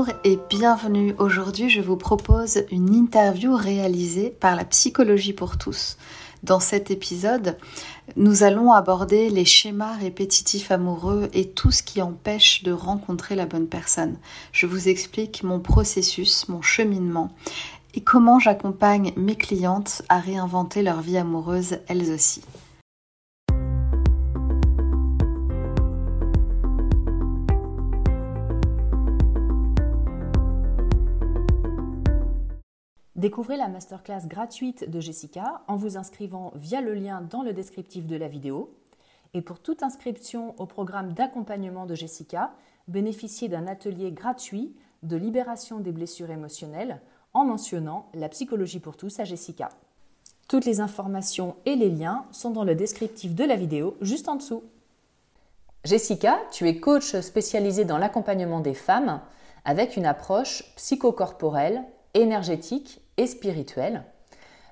Bonjour et bienvenue. Aujourd'hui, je vous propose une interview réalisée par la psychologie pour tous. Dans cet épisode, nous allons aborder les schémas répétitifs amoureux et tout ce qui empêche de rencontrer la bonne personne. Je vous explique mon processus, mon cheminement et comment j'accompagne mes clientes à réinventer leur vie amoureuse elles aussi. Découvrez la masterclass gratuite de Jessica en vous inscrivant via le lien dans le descriptif de la vidéo. Et pour toute inscription au programme d'accompagnement de Jessica, bénéficiez d'un atelier gratuit de libération des blessures émotionnelles en mentionnant la psychologie pour tous à Jessica. Toutes les informations et les liens sont dans le descriptif de la vidéo juste en dessous. Jessica, tu es coach spécialisée dans l'accompagnement des femmes avec une approche psychocorporelle, énergétique spirituelle.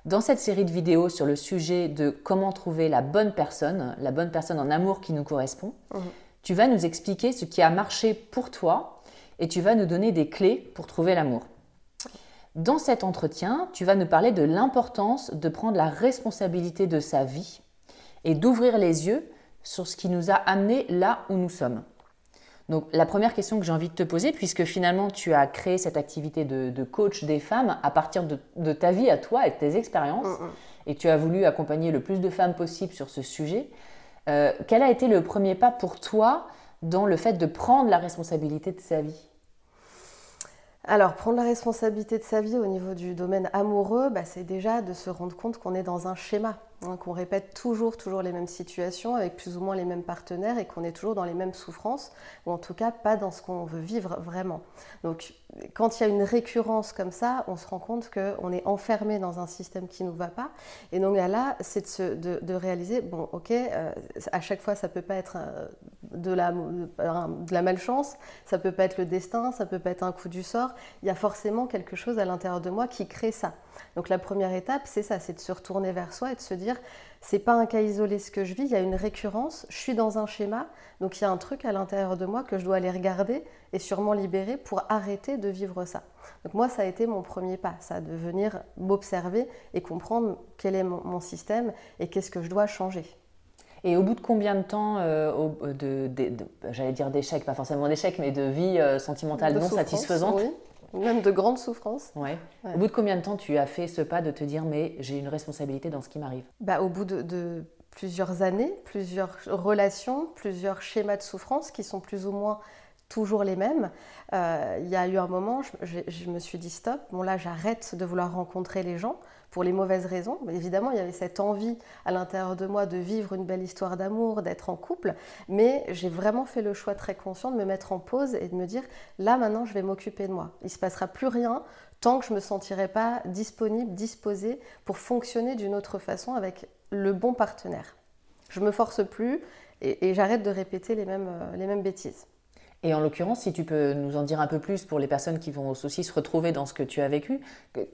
Dans cette série de vidéos sur le sujet de comment trouver la bonne personne, la bonne personne en amour qui nous correspond, mhm. tu vas nous expliquer ce qui a marché pour toi et tu vas nous donner des clés pour trouver l'amour. Dans cet entretien, tu vas nous parler de l'importance de prendre la responsabilité de sa vie et d'ouvrir les yeux sur ce qui nous a amené là où nous sommes. Donc la première question que j'ai envie de te poser, puisque finalement tu as créé cette activité de, coach des femmes à partir de, ta vie à toi et de tes expériences, mm, mm. et tu as voulu accompagner le plus de femmes possible sur ce sujet, euh, quel a été le premier pas pour toi dans le fait de prendre la responsabilité de sa vie? Alors, prendre la responsabilité de sa vie au niveau du domaine amoureux, bah, c'est déjà de se rendre compte qu'on est dans un schéma. Hein, qu'on répète toujours, toujours les mêmes situations avec plus ou moins les mêmes partenaires et qu'on est toujours dans les mêmes souffrances, ou en tout cas pas dans ce qu'on veut vivre vraiment. Donc quand il y a une récurrence comme ça, on se rend compte qu'on est enfermé dans un système qui ne nous va pas. Et donc là, c'est de, de, réaliser, bon ok, euh, à chaque fois ça peut pas être euh, de, la, de la malchance, ça peut pas être le destin, ça peut pas être un coup du sort, il y a forcément quelque chose à l'intérieur de moi qui crée ça. Donc la première étape, c'est ça, c'est de se retourner vers soi et de se dire, c'est pas un cas isolé ce que je vis, il y a une récurrence, je suis dans un schéma, donc il y a un truc à l'intérieur de moi que je dois aller regarder et sûrement libérer pour arrêter de vivre ça. Donc moi, ça a été mon premier pas, ça, de venir m'observer et comprendre quel est mon, système et qu'est-ce que je dois changer. Et au bout de combien de temps, euh, de, j'allais dire d'échec, pas forcément d'échec, mais de vie euh, sentimentale non satisfaisante, même de grandes souffrances. Ouais. Au bout de combien de temps tu as fait ce pas de te dire mais j'ai une responsabilité dans ce qui m'arrive? Bah, Au bout de, plusieurs années, plusieurs relations, plusieurs schémas de souffrance qui sont plus ou moins toujours les mêmes. Euh, il y a eu un moment, je, je, me suis dit stop, bon là j'arrête de vouloir rencontrer les gens pour les mauvaises raisons. Mais évidemment, il y avait cette envie à l'intérieur de moi de vivre une belle histoire d'amour, d'être en couple, mais j'ai vraiment fait le choix très conscient de me mettre en pause et de me dire là maintenant je vais m'occuper de moi. Il se passera plus rien tant que je me sentirai pas disponible, disposée pour fonctionner d'une autre façon avec le bon partenaire. Je me force plus et, j'arrête de répéter les mêmes, euh, les mêmes bêtises. Et en l'occurrence, si tu peux nous en dire un peu plus pour les personnes qui vont aussi se retrouver dans ce que tu as vécu,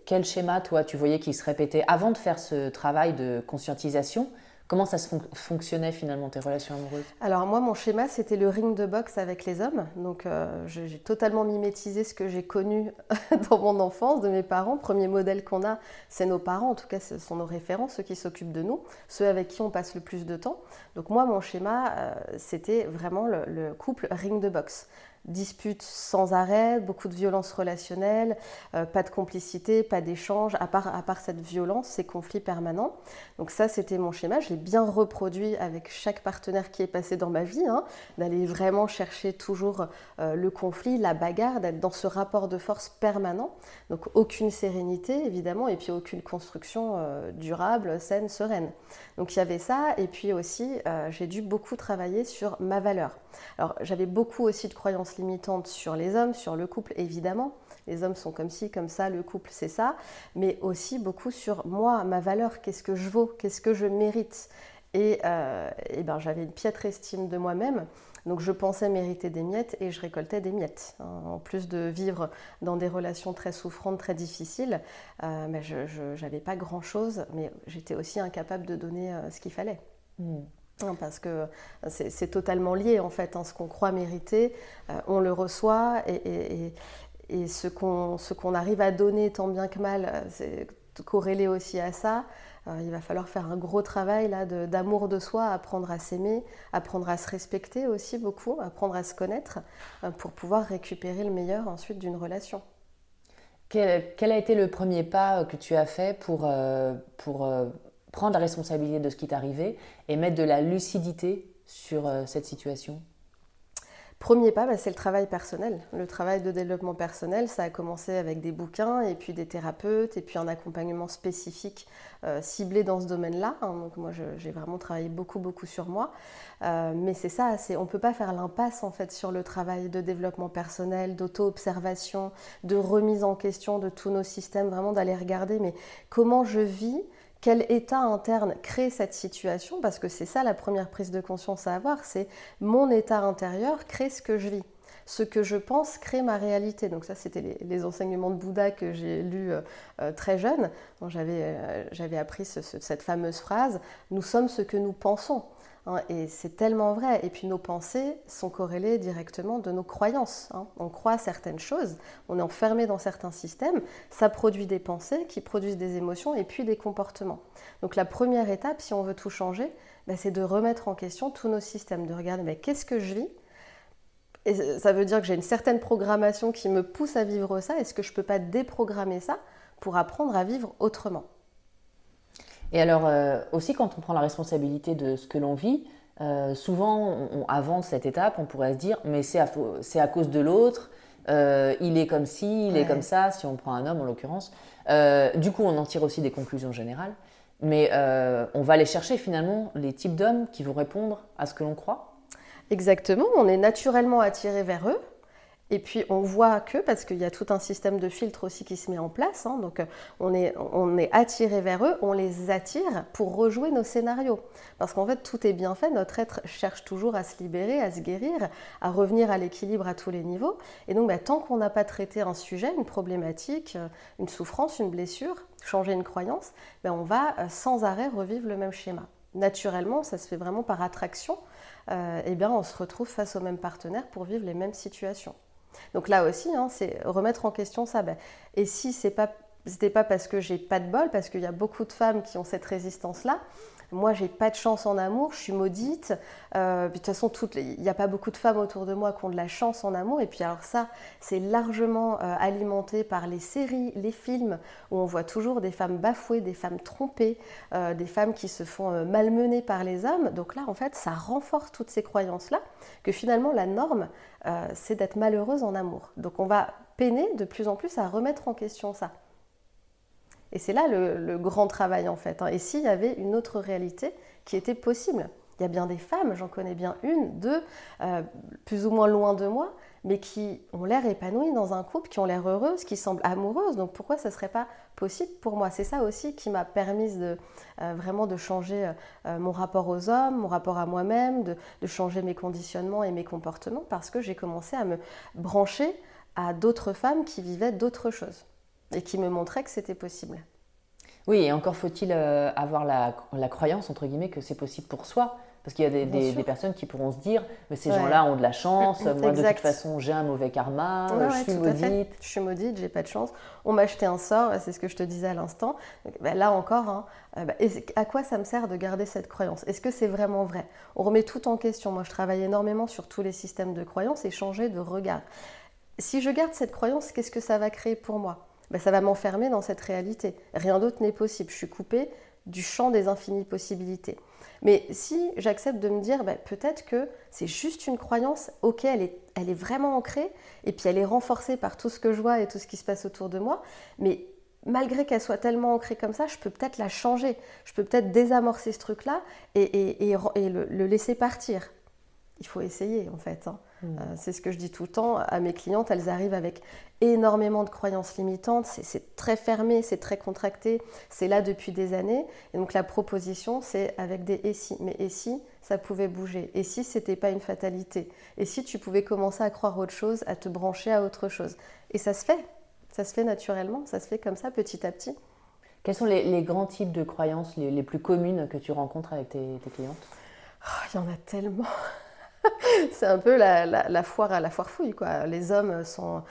quel schéma, toi, tu voyais qui se répétait avant de faire ce travail de conscientisation Comment ça se fonctionnait finalement tes relations amoureuses? Alors moi, mon schéma, c'était le ring de boxe avec les hommes. Donc euh, j'ai totalement mimétisé ce que j'ai connu dans mon enfance de mes parents. Premier modèle qu'on a, c'est nos parents. En tout cas, ce sont nos référents, ceux qui s'occupent de nous, ceux avec qui on passe le plus de temps. Donc moi, mon schéma, euh, c'était vraiment le couple ring de boxe disputes sans arrêt, beaucoup de violence relationnelle, euh, pas de complicité, pas d'échange, à part, à part cette violence, ces conflits permanents. Donc ça, c'était mon schéma. Je l'ai bien reproduit avec chaque partenaire qui est passé dans ma vie, hein, d'aller vraiment chercher toujours euh, le conflit, la bagarre, d'être dans ce rapport de force permanent. Donc aucune sérénité, évidemment, et puis aucune construction euh, durable, saine, sereine. Donc il y avait ça, et puis aussi, j'ai dû beaucoup travailler sur ma valeur. Alors j'avais beaucoup aussi de croyances limitantes sur les hommes, sur le couple évidemment. Les hommes sont comme ci, comme ça, le couple c'est ça, mais aussi beaucoup sur moi, ma valeur, qu'est-ce que je vaux, qu'est-ce que je mérite. Et, euh, ben, j'avais une piètre estime de moi-même. Donc je pensais mériter des miettes et je récoltais des miettes. Hein. En plus de vivre dans des relations très souffrantes, très difficiles, euh, n'avais pas grand-chose, mais j'étais aussi incapable de donner euh, ce qu'il fallait. Hmm. Hein, parce que c'est totalement lié en fait. Hein, ce qu'on croit mériter, euh, on le reçoit et, Et ce qu'on arrive à donner tant bien que mal, euh, c'est corrélé aussi à ça. Euh, il va falloir faire un gros travail là d'amour de, soi, apprendre à s'aimer, apprendre à se respecter aussi beaucoup, apprendre à se connaître pour pouvoir récupérer le meilleur ensuite d'une relation. Quel, quel, a été le premier pas que tu as fait pour, pour prendre la responsabilité de ce qui t'est arrivé et mettre de la lucidité sur cette situation Premier pas, bah, c'est le travail personnel. Le travail de développement personnel, ça a commencé avec des bouquins et puis des thérapeutes et puis un accompagnement spécifique euh, ciblé dans ce domaine-là. Hein. Donc moi, j'ai vraiment travaillé beaucoup, beaucoup sur moi. Euh, mais c'est ça, on ne peut pas faire l'impasse en fait sur le travail de développement personnel, d'auto-observation, de remise en question de tous nos systèmes, vraiment d'aller regarder mais comment je vis quel état interne crée cette situation, parce que c'est ça la première prise de conscience à avoir, c'est mon état intérieur crée ce que je vis. Ce que je pense crée ma réalité. Donc ça, c'était les, enseignements de Bouddha que j'ai lus euh, euh, très jeune. Euh, j'avais appris cette fameuse phrase, nous sommes ce que nous pensons. Hein, et c'est tellement vrai. Et puis nos pensées sont corrélées directement de nos croyances. Hein. On croit certaines choses, on est enfermé dans certains systèmes, ça produit des pensées qui produisent des émotions et puis des comportements. Donc la première étape, si on veut tout changer, bah, c'est de remettre en question tous nos systèmes, de regarder qu'est-ce que je vis? Et ça veut dire que j'ai une certaine programmation qui me pousse à vivre ça. Est-ce que je ne peux pas déprogrammer ça pour apprendre à vivre autrement? Et alors, euh, aussi, quand on prend la responsabilité de ce que l'on vit, euh, souvent, on, avant cette étape, on pourrait se dire, mais c'est à, à, cause de l'autre, euh, il est comme ci, il est comme ça, si on prend un homme en l'occurrence. du coup, on en tire aussi des conclusions générales. Mais on va aller chercher finalement les types d'hommes qui vont répondre à ce que l'on croit. Exactement, on est naturellement attiré vers eux. Et puis on voit que, parce qu'il y a tout un système de filtre aussi qui se met en place, hein, donc euh, on est, attiré vers eux, on les attire pour rejouer nos scénarios. Parce qu'en fait tout est bien fait, notre être cherche toujours à se libérer, à se guérir, à revenir à l'équilibre à tous les niveaux. Et donc bah, tant qu'on n'a pas traité un sujet, une problématique, euh, une souffrance, une blessure, changer une croyance, bah, on va euh, sans arrêt revivre le même schéma. Naturellement, ça se fait vraiment par attraction. bien, on se retrouve face au même partenaire pour vivre les mêmes situations. Donc là aussi, hein, c'est remettre en question ça. Ben, et si c'est pas pas parce que j'ai pas de bol, parce qu'il y a beaucoup de femmes qui ont cette résistance-là. Moi, j'ai pas de chance en amour, je suis maudite. Euh, de toute façon, il n'y a pas beaucoup de femmes autour de moi qui ont de la chance en amour. Et puis alors ça, c'est largement euh, alimenté par les séries, les films, où on voit toujours des femmes bafouées, des femmes trompées, euh, des femmes qui se font malmener par les hommes. Donc là, en fait, ça renforce toutes ces croyances-là, que finalement, la norme, c'est d'être malheureuse en amour. Donc on va peiner de plus en plus à remettre en question ça. Et c'est là le, grand travail en fait. Hein. Et s'il y avait une autre réalité qui était possible? Il y a bien des femmes, j'en connais bien une, deux, euh, plus ou moins loin de moi, mais qui ont l'air épanouies dans un couple, qui ont l'air heureuses, qui semblent amoureuses. Donc pourquoi ce ne serait pas possible pour moi? C'est ça aussi qui m'a permis de, euh, vraiment de changer euh, mon rapport aux hommes, mon rapport à moi-même, de, de, changer mes conditionnements et mes comportements, parce que j'ai commencé à me brancher à d'autres femmes qui vivaient d'autres choses et qui me montrait que c'était possible. Oui, et encore faut-il euh, avoir la, croyance, entre guillemets, que c'est possible pour soi. Parce qu'il y a des, personnes qui pourront se dire, mais ces gens-là ont de la chance, moi de toute façon j'ai un mauvais karma, je suis maudite. Je suis maudite, j'ai pas de chance. On m'a acheté un sort, c'est ce que je te disais à l'instant. Ben là encore, hein, euh, ben, à quoi ça me sert de garder cette croyance? Est-ce que c'est vraiment vrai? On remet tout en question. Moi je travaille énormément sur tous les systèmes de croyances et changer de regard. Si je garde cette croyance, qu'est-ce que ça va créer pour moi? Ben, ça va m'enfermer dans cette réalité. Rien d'autre n'est possible. Je suis coupée du champ des infinies possibilités. Mais si j'accepte de me dire, ben, peut-être que c'est juste une croyance, ok, elle est, elle est vraiment ancrée, et puis elle est renforcée par tout ce que je vois et tout ce qui se passe autour de moi, mais malgré qu'elle soit tellement ancrée comme ça, je peux peut-être la changer, je peux peut-être désamorcer ce truc-là et, le, laisser partir. Il faut essayer en fait. Hein. Mm. Euh, c'est ce que je dis tout le temps à mes clientes, elles arrivent avec énormément de croyances limitantes, c'est très fermé, c'est très contracté, c'est là depuis des années. Et donc la proposition, c'est avec des et si. Mais et si ça pouvait bouger Et si c'était pas une fatalité Et si tu pouvais commencer à croire autre chose, à te brancher à autre chose Et ça se fait, ça se fait naturellement, ça se fait comme ça petit à petit. Quels sont les, grands types de croyances les, plus communes que tu rencontres avec tes, clientes? Oh, Il y en a tellement c'est un peu la, foire à la foire fouille. Quoi. Les hommes sont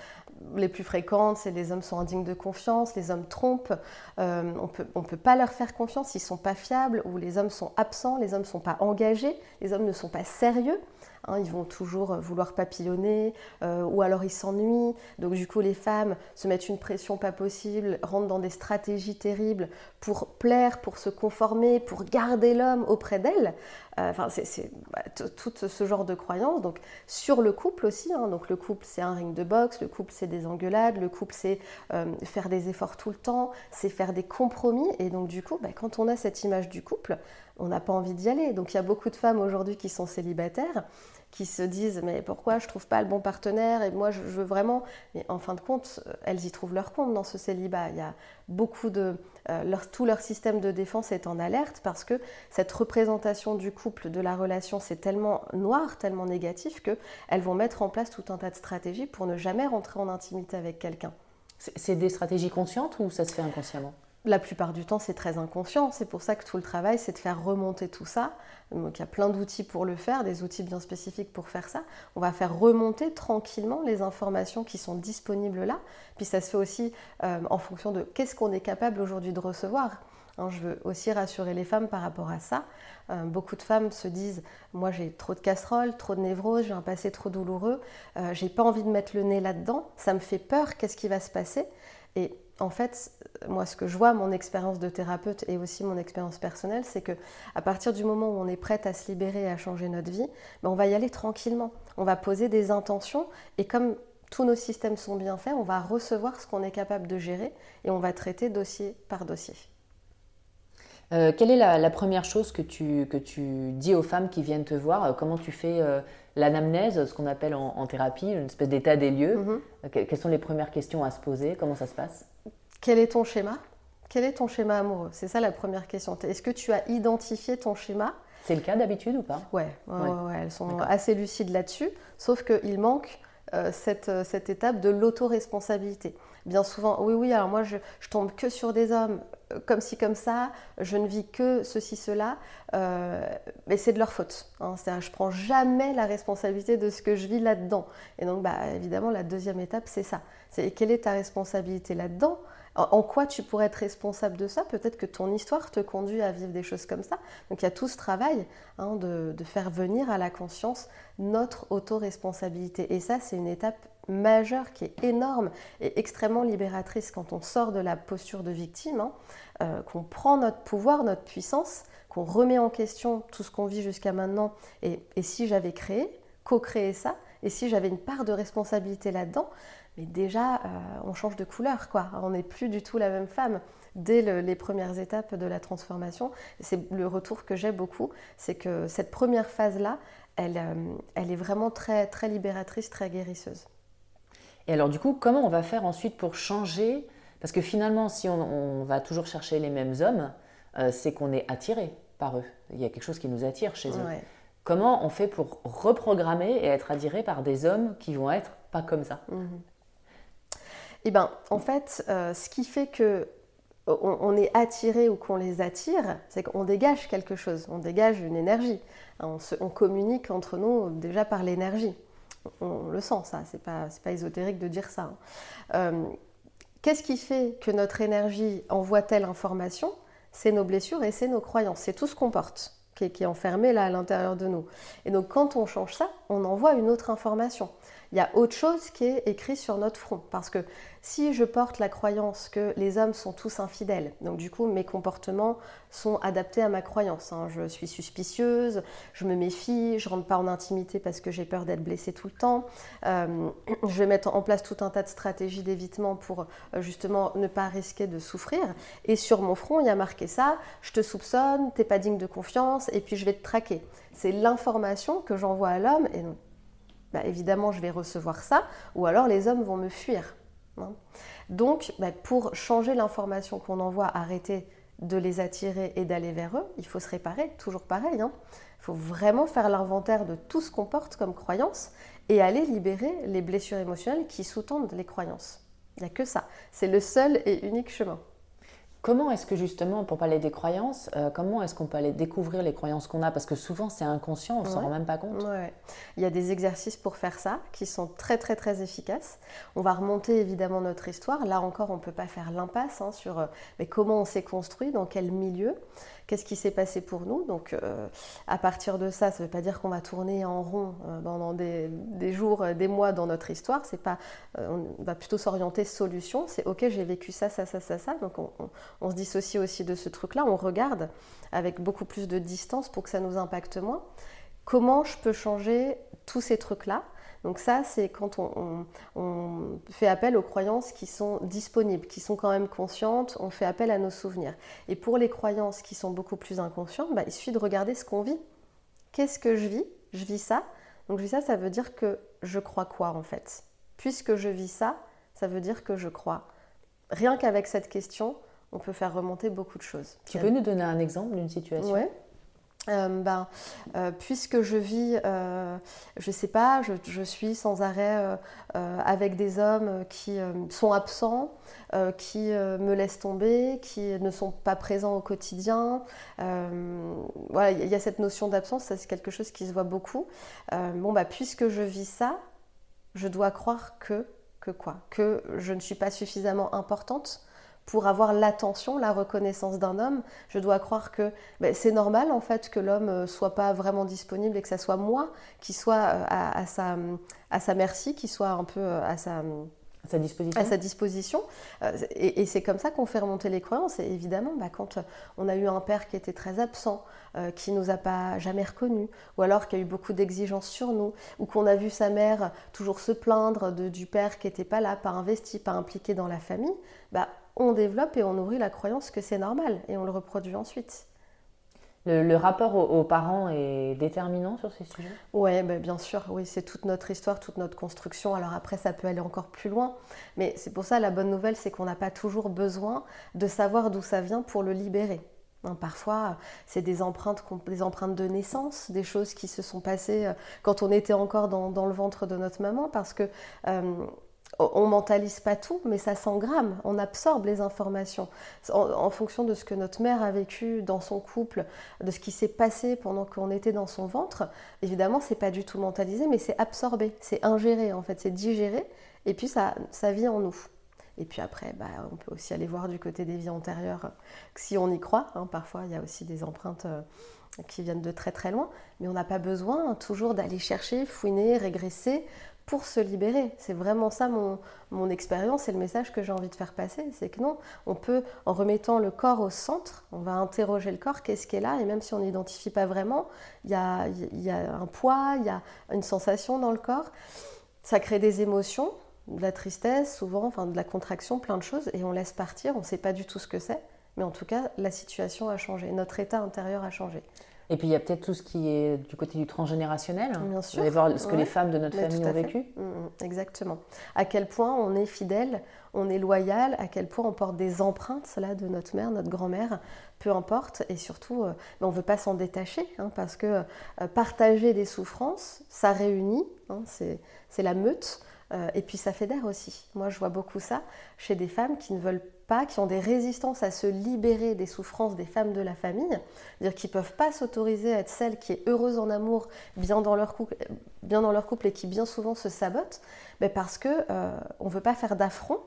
les plus fréquentes, c'est les hommes sont indignes de confiance, les hommes trompent, euh, on peut, ne peut pas leur faire confiance, ils ne sont pas fiables, ou les hommes sont absents, les hommes ne sont pas engagés, les hommes ne sont pas sérieux. Hein, ils vont toujours euh, vouloir papillonner euh, ou alors ils s'ennuient. Donc du coup, les femmes se mettent une pression pas possible, rentrent dans des stratégies terribles pour plaire, pour se conformer, pour garder l'homme auprès d'elles. Euh, enfin, c'est bah, tout ce genre de croyances. Donc sur le couple aussi. Hein. donc le couple, c'est un ring de boxe. Le couple, c'est des engueulades. Le couple, c'est faire des efforts tout le temps. C'est faire des compromis. Et donc du coup, bah, quand on a cette image du couple, on n'a pas envie d'y aller. Donc il y a beaucoup de femmes aujourd'hui qui sont célibataires qui se disent mais pourquoi je trouve pas le bon partenaire et moi je, veux vraiment mais en fin de compte elles y trouvent leur compte dans ce célibat. Il y a beaucoup de euh, leur, tout leur système de défense est en alerte parce que cette représentation du couple de la relation c'est tellement noir tellement négatif que elles vont mettre en place tout un tas de stratégies pour ne jamais rentrer en intimité avec quelqu'un. C'est des stratégies conscientes ou ça se fait inconsciemment? La plupart du temps, c'est très inconscient. C'est pour ça que tout le travail, c'est de faire remonter tout ça. Donc, il y a plein d'outils pour le faire, des outils bien spécifiques pour faire ça. On va faire remonter tranquillement les informations qui sont disponibles là. Puis ça se fait aussi euh, en fonction de qu'est-ce qu'on est capable aujourd'hui de recevoir. Hein, je veux aussi rassurer les femmes par rapport à ça. Euh, beaucoup de femmes se disent Moi, j'ai trop de casseroles, trop de névroses, j'ai un passé trop douloureux, euh, j'ai pas envie de mettre le nez là-dedans, ça me fait peur, qu'est-ce qui va se passer? Et en fait, moi, ce que je vois, mon expérience de thérapeute et aussi mon expérience personnelle, c'est que à partir du moment où on est prête à se libérer et à changer notre vie, ben, on va y aller tranquillement. On va poser des intentions et comme tous nos systèmes sont bien faits, on va recevoir ce qu'on est capable de gérer et on va traiter dossier par dossier. Euh, quelle est la, première chose que tu, que tu dis aux femmes qui viennent te voir? Euh, Comment tu fais euh, l'anamnèse, ce qu'on appelle en, thérapie, une espèce d'état des lieux? Mm-hmm. Quelles sont les premières questions à se poser? Comment ça se passe? Quel est ton schéma? Quel est ton schéma amoureux? C'est ça la première question. Est-ce que tu as identifié ton schéma? C'est le cas d'habitude ou pas? Ouais, elles sont assez lucides là-dessus, sauf qu'il manque euh, cette, euh, cette, étape de l'autoresponsabilité. Bien souvent, oui, oui, alors moi je, je, tombe que sur des hommes, euh, comme ci, comme ça, je ne vis que ceci, cela, mais c'est de leur faute. Hein. C'est-à-dire, je prends jamais la responsabilité de ce que je vis là-dedans. Et donc, bah, évidemment, la deuxième étape, c'est ça. C'est quelle est ta responsabilité là-dedans? En quoi tu pourrais être responsable de ça? Peut-être que ton histoire te conduit à vivre des choses comme ça. Donc il y a tout ce travail hein, de, faire venir à la conscience notre autoresponsabilité. Et ça, c'est une étape majeure qui est énorme et extrêmement libératrice quand on sort de la posture de victime, hein, euh, qu'on prend notre pouvoir, notre puissance, qu'on remet en question tout ce qu'on vit jusqu'à maintenant. Et, et si j'avais créé, co-créé ça, et si j'avais une part de responsabilité là-dedans, mais déjà, euh, on change de couleur, quoi. On n'est plus du tout la même femme dès les premières étapes de la transformation. C'est le retour que j'ai beaucoup, c'est que cette première phase-là, elle, euh, elle est vraiment très, très libératrice, très guérisseuse. Et alors du coup, comment on va faire ensuite pour changer? Parce que finalement, si on, va toujours chercher les mêmes hommes, euh, c'est qu'on est attiré par eux. Il y a quelque chose qui nous attire chez eux. Comment on fait pour reprogrammer et être attiré par des hommes qui vont être pas comme ça? Mhm. Eh bien, en fait, euh, ce qui fait que on, est attiré ou qu'on les attire, c'est qu'on dégage quelque chose, on dégage une énergie. On, communique entre nous déjà par l'énergie. On, le sent, ça, c'est pas, pas ésotérique de dire ça. Hein. Euh, qu'est-ce qui fait que notre énergie envoie telle information? C'est nos blessures et c'est nos croyances, c'est tout ce qu'on porte. Qui est enfermé là à l'intérieur de nous. Et donc quand on change ça, on envoie une autre information il y a autre chose qui est écrit sur notre front. Parce que si je porte la croyance que les hommes sont tous infidèles, donc du coup mes comportements sont adaptés à ma croyance. Hein. Je suis suspicieuse, je me méfie, je rentre pas en intimité parce que j'ai peur d'être blessée tout le temps. Euh, je vais mettre en place tout un tas de stratégies d'évitement pour euh, justement ne pas risquer de souffrir. Et sur mon front, il y a marqué ça, je te soupçonne, t'es pas digne de confiance, et puis je vais te traquer. C'est l'information que j'envoie à l'homme, et bah, évidemment je vais recevoir ça, ou alors les hommes vont me fuir. Hein. Donc bah, pour changer l'information qu'on envoie, arrêter de les attirer et d'aller vers eux, il faut se réparer, toujours pareil. Hein. Il faut vraiment faire l'inventaire de tout ce qu'on porte comme croyance et aller libérer les blessures émotionnelles qui sous-tendent les croyances. Il n'y a que ça. C'est le seul et unique chemin. Comment est-ce que justement, pour parler des croyances, euh, comment est-ce qu'on peut aller découvrir les croyances qu'on a? Parce que souvent c'est inconscient, on ne s'en rend même pas compte. Ouais. Il y a des exercices pour faire ça qui sont très très très efficaces. On va remonter évidemment notre histoire. Là encore, on ne peut pas faire l'impasse hein, sur euh, mais comment on s'est construit, dans quel milieu qu'est-ce qui s'est passé pour nous. Donc, euh, à partir de ça, ça ne veut pas dire qu'on va tourner en rond euh, pendant des, jours, euh, des mois dans notre histoire. C'est pas, on va plutôt s'orienter solution. C'est ok, j'ai vécu ça, ça, ça, ça, ça. Donc, on, on se dissocie aussi de ce truc-là. On regarde avec beaucoup plus de distance pour que ça nous impacte moins. Comment je peux changer tous ces trucs-là donc ça, c'est quand on, fait appel aux croyances qui sont disponibles, qui sont quand même conscientes, on fait appel à nos souvenirs. Et pour les croyances qui sont beaucoup plus inconscientes, bah, il suffit de regarder ce qu'on vit. Qu'est-ce que je vis? Je vis ça. Donc je vis ça, ça veut dire que je crois quoi en fait? Puisque je vis ça, ça veut dire que je crois. Rien qu'avec cette question, on peut faire remonter beaucoup de choses. Tu peux nous donner un exemple d'une situation? Euh, ben, euh, puisque je vis, euh, je sais pas, je, suis sans arrêt avec des hommes qui sont absents, qui me laissent tomber, qui ne sont pas présents au quotidien. voilà, il y a cette notion d'absence, c'est quelque chose qui se voit beaucoup. bon, bah, puisque je vis ça, je dois croire que, que quoi? Que je ne suis pas suffisamment importante pour avoir l'attention, la reconnaissance d'un homme, je dois croire que ben, c'est normal en fait que l'homme euh, soit pas vraiment disponible et que ça soit moi qui soit euh, à, sa, à sa merci, qui soit un peu euh, à sa, sa disposition. À sa disposition. Et, c'est comme ça qu'on fait remonter les croyances. Et évidemment, bah, quand on a eu un père qui était très absent, qui nous a pas jamais reconnus, ou alors qui a eu beaucoup d'exigences sur nous, ou qu'on a vu sa mère toujours se plaindre de, du père qui n'était pas là, pas investi, pas impliqué dans la famille, bah, on développe et on nourrit la croyance que c'est normal et on le reproduit ensuite. Le, rapport aux, parents est déterminant sur ces sujets? Oui, ben bien sûr, oui, c'est toute notre histoire, toute notre construction. Alors après, ça peut aller encore plus loin, mais c'est pour ça la bonne nouvelle, c'est qu'on n'a pas toujours besoin de savoir d'où ça vient pour le libérer. Hein, parfois, c'est des empreintes, des empreintes de naissance, des choses qui se sont passées euh, quand on était encore dans, le ventre de notre maman, parce que euh, on mentalise pas tout, mais ça s'engramme, on absorbe les informations en, fonction de ce que notre mère a vécu dans son couple, de ce qui s'est passé pendant qu'on était dans son ventre. Évidemment, c'est pas du tout mentalisé, mais c'est absorbé, c'est ingéré en fait, c'est digéré, et puis ça, ça vit en nous. Et puis après, bah, on peut aussi aller voir du côté des vies antérieures, si on y croit. Hein. parfois, il y a aussi des empreintes euh, qui viennent de très très loin, mais on n'a pas besoin toujours d'aller chercher, fouiner, régresser pour se libérer. C'est vraiment ça mon, mon expérience et le message que j'ai envie de faire passer. C'est que non, on peut, en remettant le corps au centre, on va interroger le corps, qu'est-ce qui est là, et même si on n'identifie pas vraiment, il y a, y a un poids, il y a une sensation dans le corps. Ça crée des émotions, de la tristesse souvent, enfin de la contraction, plein de choses, et on laisse partir, on ne sait pas du tout ce que c'est, mais en tout cas, la situation a changé, notre état intérieur a changé. Et puis il y a peut-être tout ce qui est du côté du transgénérationnel. Bien sûr. Vous allez voir ce que les femmes de notre famille ont vécu. Mm, mm, exactement. À quel point on est fidèle, on est loyal, à quel point on porte des empreintes là, de notre mère, notre grand-mère, peu importe. Et surtout, euh, on ne veut pas s'en détacher hein, parce que euh, partager des souffrances, ça réunit, hein, c'est la meute. Euh, et puis ça fédère aussi. Moi, je vois beaucoup ça chez des femmes qui ne veulent pas, qui ont des résistances à se libérer des souffrances des femmes de la famille, c'est-à-dire qui ne peuvent pas s'autoriser à être celle qui est heureuse en amour, bien dans leur couple, bien dans leur couple et qui bien souvent se sabotent, mais parce que euh, ne veut pas faire d'affront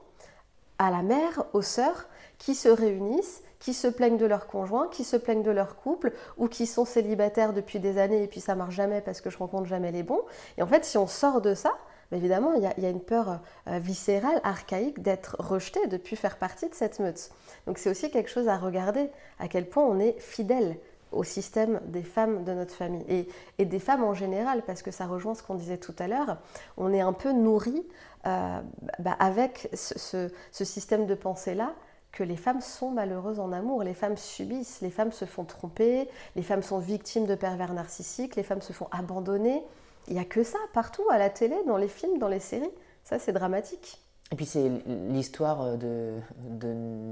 à la mère, aux sœurs qui se réunissent, qui se plaignent de leur conjoint, qui se plaignent de leur couple, ou qui sont célibataires depuis des années et puis ça marche jamais parce que je rencontre jamais les bons. Et en fait, si on sort de ça, mais évidemment, il y, a, une peur euh, viscérale, archaïque d'être rejeté, de ne plus faire partie de cette meute. Donc c'est aussi quelque chose à regarder, à quel point on est fidèle au système des femmes de notre famille et, des femmes en général, parce que ça rejoint ce qu'on disait tout à l'heure, on est un peu nourri euh, bah, avec ce, ce système de pensée-là que les femmes sont malheureuses en amour, les femmes subissent, les femmes se font tromper, les femmes sont victimes de pervers narcissiques, les femmes se font abandonner. Il n'y a que ça partout, à la télé, dans les films, dans les séries. Ça, c'est dramatique. Et puis c'est l'histoire de, de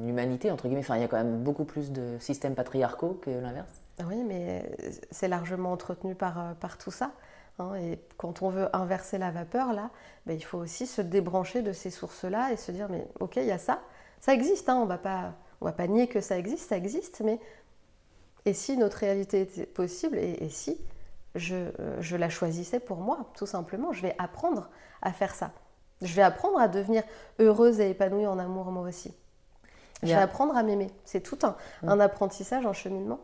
l'humanité, entre guillemets. Enfin, il y a quand même beaucoup plus de systèmes patriarcaux que l'inverse. Oui, mais c'est largement entretenu par, euh, par tout ça. Hein. et quand on veut inverser la vapeur, là, ben, il faut aussi se débrancher de ces sources-là et se dire, mais ok, il y a ça. Ça existe, hein, on On va pas nier que ça existe, ça existe, mais et si notre réalité était possible, et, si je, euh, je, la choisissais pour moi, tout simplement, je vais apprendre à faire ça. Je vais apprendre à devenir heureuse et épanouie en amour moi aussi. Je vais apprendre à m'aimer. C'est tout un, mm. un apprentissage, un cheminement.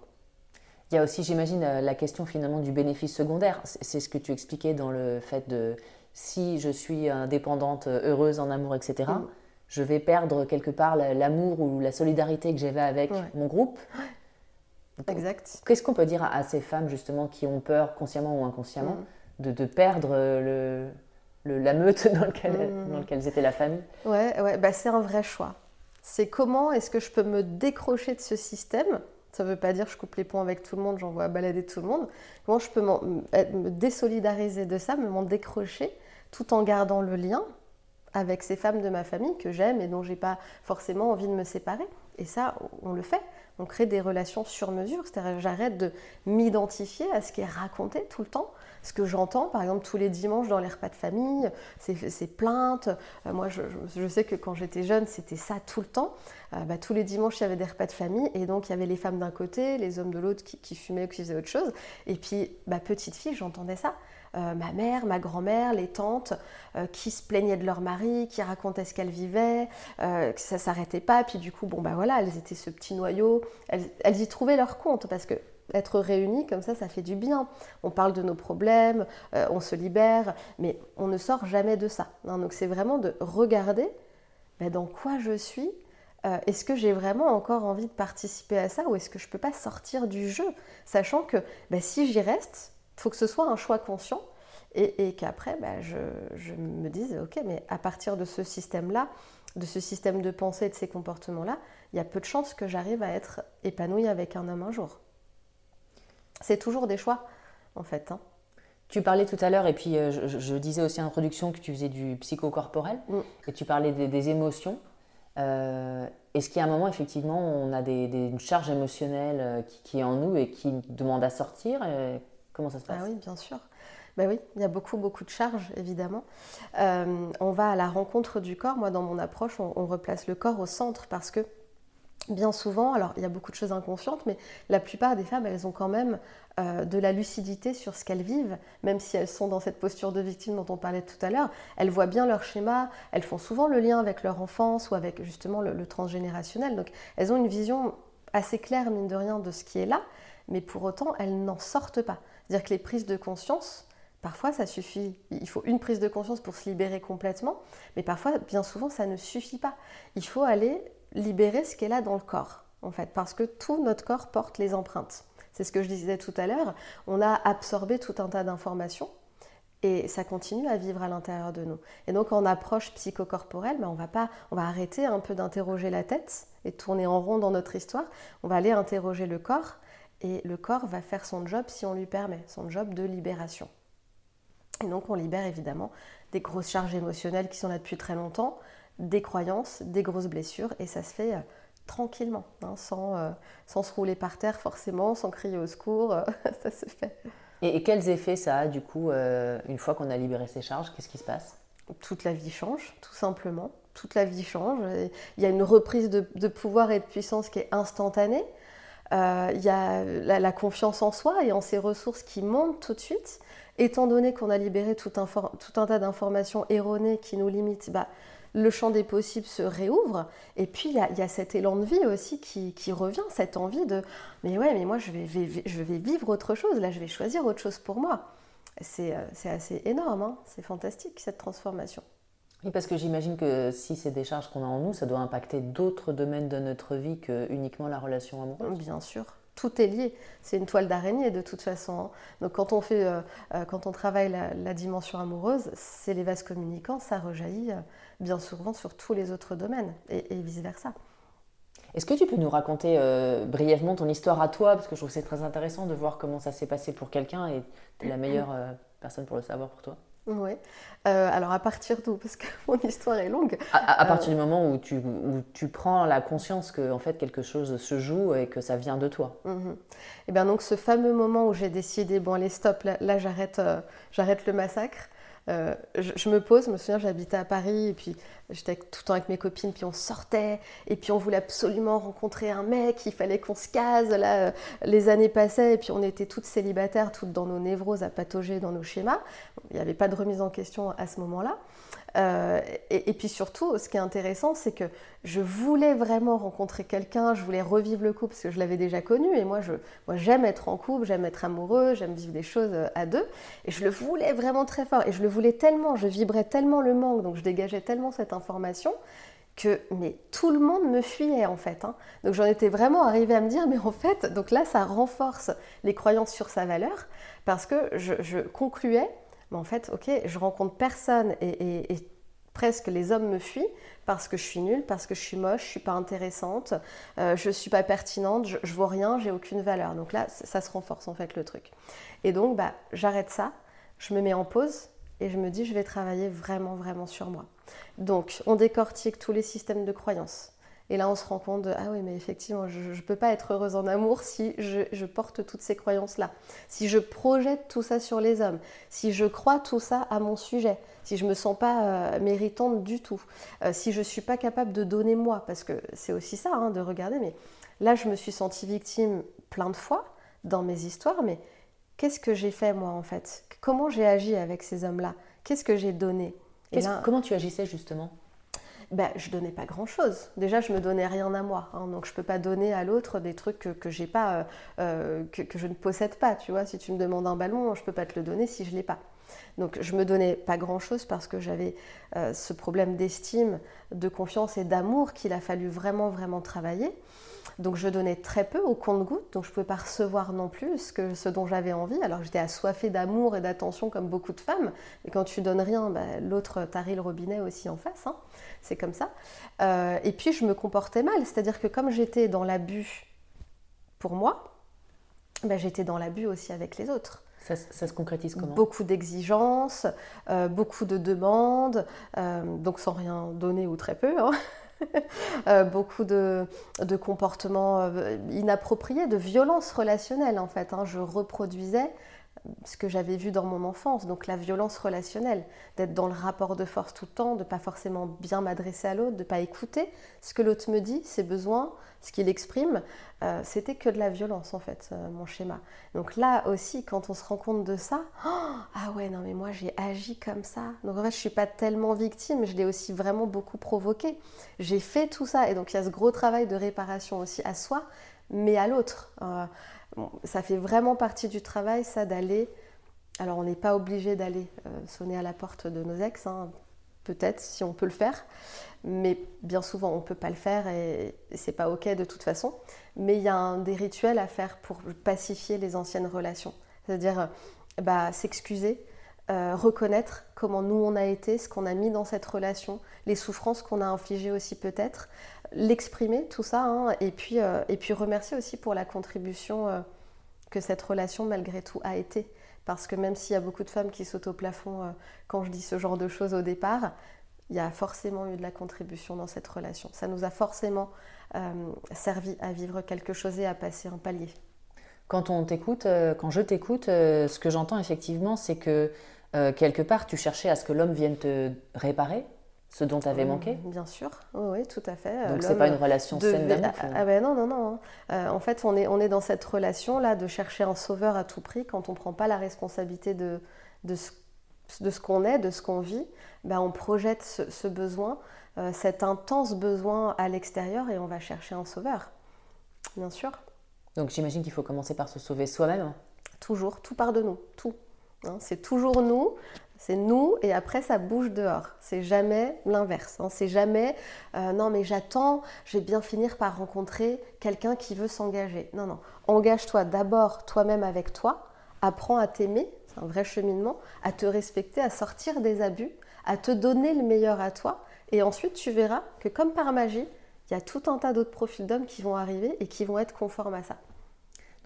Il y a aussi, j'imagine, euh, la question finalement du bénéfice secondaire. C'est ce que tu expliquais dans le fait de si je suis indépendante, heureuse en amour, etc., mm. je vais perdre quelque part l'amour ou la solidarité que j'avais avec mon groupe. Exact. Qu'est-ce qu'on peut dire à, ces femmes justement qui ont peur, consciemment ou inconsciemment, mm. de, perdre le, la meute dans laquelle, mm. dans lequel étaient la famille? Ouais, ouais bah c'est un vrai choix. C'est comment est-ce que je peux me décrocher de ce système? Ça ne veut pas dire que je coupe les ponts avec tout le monde, j'envoie balader tout le monde. Comment je peux me désolidariser de ça, me m'en décrocher, tout en gardant le lien avec ces femmes de ma famille que j'aime et dont j'ai pas forcément envie de me séparer? Et ça, on le fait on crée des relations sur mesure, c'est-à-dire j'arrête de m'identifier à ce qui est raconté tout le temps, ce que j'entends par exemple tous les dimanches dans les repas de famille, ces, plaintes. Euh, moi je, sais que quand j'étais jeune c'était ça tout le temps. Euh, bah, tous les dimanches il y avait des repas de famille et donc il y avait les femmes d'un côté, les hommes de l'autre qui, fumaient ou qui faisaient autre chose. Et puis bah, petite fille j'entendais ça. Euh, ma mère, ma grand-mère, les tantes, euh, qui se plaignaient de leur mari, qui racontaient ce qu'elles vivaient, euh, que ça s'arrêtait pas. Puis du coup, bon bah voilà, elles étaient ce petit noyau. Elles, y trouvaient leur compte parce que être réunies comme ça, ça fait du bien. On parle de nos problèmes, on se libère, mais on ne sort jamais de ça. Hein. donc c'est vraiment de regarder bah, dans quoi je suis. est-ce que j'ai vraiment encore envie de participer à ça ou est-ce que je ne peux pas sortir du jeu, sachant que bah, si j'y reste, faut que ce soit un choix conscient et, qu'après, bah, je, me dise, ok, mais à partir de ce système-là, de ce système de pensée et de ces comportements-là, il y a peu de chances que j'arrive à être épanouie avec un homme un jour. C'est toujours des choix, en fait. Hein. Tu parlais tout à l'heure, et puis euh, je, disais aussi en introduction que tu faisais du psychocorporel, mm. et tu parlais des, émotions. Euh, est-ce qu'il y a un moment, effectivement, on a des, une charge émotionnelle euh, qui, qui, est en nous et qui demande à sortir Comment ça se passe Ah oui, bien sûr. Ben oui, il y a beaucoup, beaucoup de charges, évidemment. Euh, on va à la rencontre du corps. Moi, dans mon approche, on, replace le corps au centre parce que bien souvent, alors il y a beaucoup de choses inconscientes, mais la plupart des femmes, elles ont quand même euh, de la lucidité sur ce qu'elles vivent, même si elles sont dans cette posture de victime dont on parlait tout à l'heure. Elles voient bien leur schéma, elles font souvent le lien avec leur enfance ou avec justement le transgénérationnel. Donc elles ont une vision assez claire, mine de rien, de ce qui est là, mais pour autant, elles n'en sortent pas. C'est-à-dire que les prises de conscience, parfois ça suffit, il faut une prise de conscience pour se libérer complètement, mais parfois, bien souvent, ça ne suffit pas. Il faut aller libérer ce qui est là dans le corps, en fait, parce que tout notre corps porte les empreintes. C'est ce que je disais tout à l'heure, on a absorbé tout un tas d'informations et ça continue à vivre à l'intérieur de nous. Et donc en approche psychocorporelle, ben on va pas, on va arrêter un peu d'interroger la tête et tourner en rond dans notre histoire. On va aller interroger le corps et le corps va faire son job si on lui permet, son job de libération. Et donc on libère évidemment des grosses charges émotionnelles qui sont là depuis très longtemps, des croyances, des grosses blessures, et ça se fait euh, tranquillement, hein, sans, euh, sans, se rouler par terre forcément, sans crier au secours, euh, ça se fait. Et, quels effets ça a du coup, une fois qu'on a libéré ces charges, qu'est-ce qui se passe? Toute la vie change, tout simplement. Toute la vie change. Il y a une reprise de pouvoir et de puissance qui est instantanée. Euh, il y a la, confiance en soi et en ses ressources qui montent tout de suite. Étant donné qu'on a libéré tout un, tout un tas d'informations erronées qui nous limitent, bah, le champ des possibles se réouvre. Et puis, il y, a, cet élan de vie aussi qui, revient, cette envie de Mais ouais, mais moi, je vais, je vais vivre autre chose. Là, je vais choisir autre chose pour moi. C'est euh, assez énorme, hein. c'est fantastique cette transformation. Oui, parce que j'imagine que si c'est des charges qu'on a en nous, ça doit impacter d'autres domaines de notre vie que uniquement la relation amoureuse. Bien sûr, tout est lié. C'est une toile d'araignée de toute façon. Hein. Donc quand on, fait, euh, euh, quand on travaille la, dimension amoureuse, c'est les vases communicants, ça rejaillit euh, bien souvent sur tous les autres domaines et, vice-versa. Est-ce que tu peux nous raconter brièvement ton histoire à toi? Parce que je trouve que c'est très intéressant de voir comment ça s'est passé pour quelqu'un et tu es la meilleure personne pour le savoir pour toi. Oui. Euh, alors à partir d'où? Parce que mon histoire est longue. À, partir euh, du moment où tu, où tu, prends la conscience que en fait quelque chose se joue et que ça vient de toi. Et mhm. eh bien donc ce fameux moment où j'ai décidé bon allez stop là, j'arrête euh, j'arrête le massacre. Je, me pose, je me souviens j'habitais à Paris et puis J'étais tout le temps avec mes copines, puis on sortait, et puis on voulait absolument rencontrer un mec, il fallait qu'on se case. Là, euh, les années passaient, et puis on était toutes célibataires, toutes dans nos névroses à patauger dans nos schémas. Il n'y avait pas de remise en question à ce moment-là. Euh, et, puis surtout, ce qui est intéressant, c'est que je voulais vraiment rencontrer quelqu'un, je voulais revivre le couple parce que je l'avais déjà connu. Et moi, je, moi, j'aime être en couple, j'aime être amoureux, j'aime vivre des choses euh, à deux. Et je le voulais vraiment très fort. Et je le voulais tellement, je vibrais tellement le manque, donc je dégageais tellement cette information que mais tout le monde me fuyait en fait. Hein. Donc j'en étais vraiment arrivée à me dire mais en fait donc là ça renforce les croyances sur sa valeur parce que je, je concluais mais en fait, ok, je rencontre personne et, presque les hommes me fuient parce que je suis nulle, parce que je suis moche, je suis pas intéressante, euh, je suis pas pertinente, je, je vaux rien, j'ai aucune valeur. Donc là, ça se renforce en fait le truc. Et donc, bah, j'arrête ça, je me mets en pause et je me dis, je vais travailler vraiment, vraiment sur moi. Donc, on décortique tous les systèmes de croyances. Et là, on se rend compte de, ah oui, mais effectivement, je ne peux pas être heureuse en amour si je, porte toutes ces croyances-là, si je projette tout ça sur les hommes, si je crois tout ça à mon sujet, si je ne me sens pas euh, méritante du tout, euh, si je ne suis pas capable de donner moi, parce que c'est aussi ça, hein, de regarder, mais là, je me suis sentie victime plein de fois dans mes histoires, mais qu'est-ce que j'ai fait moi en fait? Comment j'ai agi avec ces hommes-là? Qu'est-ce que j'ai donné? Comment tu agissais justement? Ben, je donnais pas grand chose. Déjà, je me donnais rien à moi, hein. donc je peux pas donner à l'autre des trucs que, j'ai pas, euh, euh, que, je ne possède pas. Tu vois, si tu me demandes un ballon, je peux pas te le donner si je l'ai pas. Donc je me donnais pas grand chose parce que j'avais euh, ce problème d'estime, de confiance et d'amour qu'il a fallu vraiment vraiment travailler. Donc je donnais très peu au compte-goutte, donc je ne pouvais pas recevoir non plus ce, que, ce dont j'avais envie. Alors j'étais assoiffée d'amour et d'attention comme beaucoup de femmes, mais quand tu donnes rien, bah, l'autre tarit le robinet aussi en face, hein. c'est comme ça. Euh, et puis je me comportais mal, c'est-à-dire que comme j'étais dans l'abus pour moi, bah, j'étais dans l'abus aussi avec les autres. Ça, se concrétise comment? Beaucoup d'exigences, euh, beaucoup de demandes, euh, donc sans rien donner ou très peu. Hein. Euh, beaucoup de, comportements euh, inappropriés, de violence relationnelle en fait. Hein. Je reproduisais ce que j'avais vu dans mon enfance, donc la violence relationnelle, d'être dans le rapport de force tout le temps, de ne pas forcément bien m'adresser à l'autre, de ne pas écouter ce que l'autre me dit, ses besoins, ce qu'il exprime, euh, c'était que de la violence en fait, euh, mon schéma. Donc là aussi, quand on se rend compte de ça, ah ouais, non mais moi j'ai agi comme ça. Donc en fait, je suis pas tellement victime, je l'ai aussi vraiment beaucoup provoqué. J'ai fait tout ça, et donc il y a ce gros travail de réparation aussi à soi, mais à l'autre. Euh, ça fait vraiment partie du travail, ça, d'aller. Alors, on n'est pas obligé d'aller sonner à la porte de nos ex, hein, peut-être si on peut le faire, mais bien souvent on ne peut pas le faire et c'est pas ok de toute façon. Mais il y a des rituels à faire pour pacifier les anciennes relations, c'est-à-dire euh, bah, s'excuser, euh, reconnaître comment nous on a été, ce qu'on a mis dans cette relation, les souffrances qu'on a infligées aussi peut-être, l'exprimer tout ça, hein, et, puis, euh, et puis remercier aussi pour la contribution que cette relation malgré tout a été. Parce que même s'il y a beaucoup de femmes qui sautent au plafond quand je dis ce genre de choses au départ, il y a forcément eu de la contribution dans cette relation. Ça nous a forcément euh, servi à vivre quelque chose et à passer un palier. Quand on t'écoute, euh, quand je t'écoute, euh, ce que j'entends effectivement, c'est que quelque part, tu cherchais à ce que l'homme vienne te réparer ce dont tu avais manqué Bien sûr, oui, tout à fait. Donc c'est pas une relation saine d'amour ah, ah, ben non, non, non. Hein. en fait, on est, on est dans cette relation-là de chercher un sauveur à tout prix quand on ne prend pas la responsabilité de, de ce de ce qu'on est, de ce qu'on vit, ben on projette ce, besoin, euh, cet intense besoin à l'extérieur et on va chercher un sauveur, bien sûr. Donc j'imagine qu'il faut commencer par se sauver soi-même. Toujours, tout part de nous, tout. Hein. c'est toujours nous, c'est nous et après ça bouge dehors. C'est jamais l'inverse. Hein. c'est jamais euh, non mais j'attends, je vais bien finir par rencontrer quelqu'un qui veut s'engager. Non non, engage-toi d'abord toi-même avec toi, apprends à t'aimer c'est un vrai cheminement, à te respecter, à sortir des abus, à te donner le meilleur à toi. Et ensuite, tu verras que comme par magie, il y a tout un tas d'autres profils d'hommes qui vont arriver et qui vont être conformes à ça.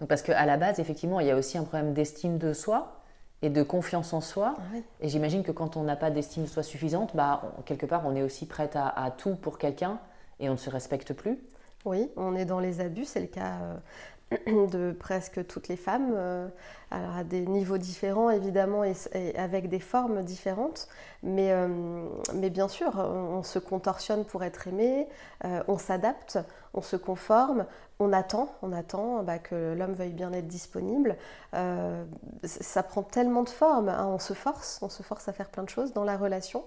Donc parce qu'à la base, effectivement, il y a aussi un problème d'estime de soi et de confiance en soi. Ah et j'imagine que quand on n'a pas d'estime de soi suffisante, bah, quelque part, on est aussi prête à, à tout pour quelqu'un et on ne se respecte plus. Oui, on est dans les abus, c'est le cas euh, de presque toutes les femmes, euh, à des niveaux différents évidemment et, avec des formes différentes, mais, euh, bien sûr, on, se contorsionne pour être aimé, euh, on s'adapte, on se conforme, on attend, on attend bah, que l'homme veuille bien être disponible. ça prend tellement de formes, hein, on se force, on se force à faire plein de choses dans la relation.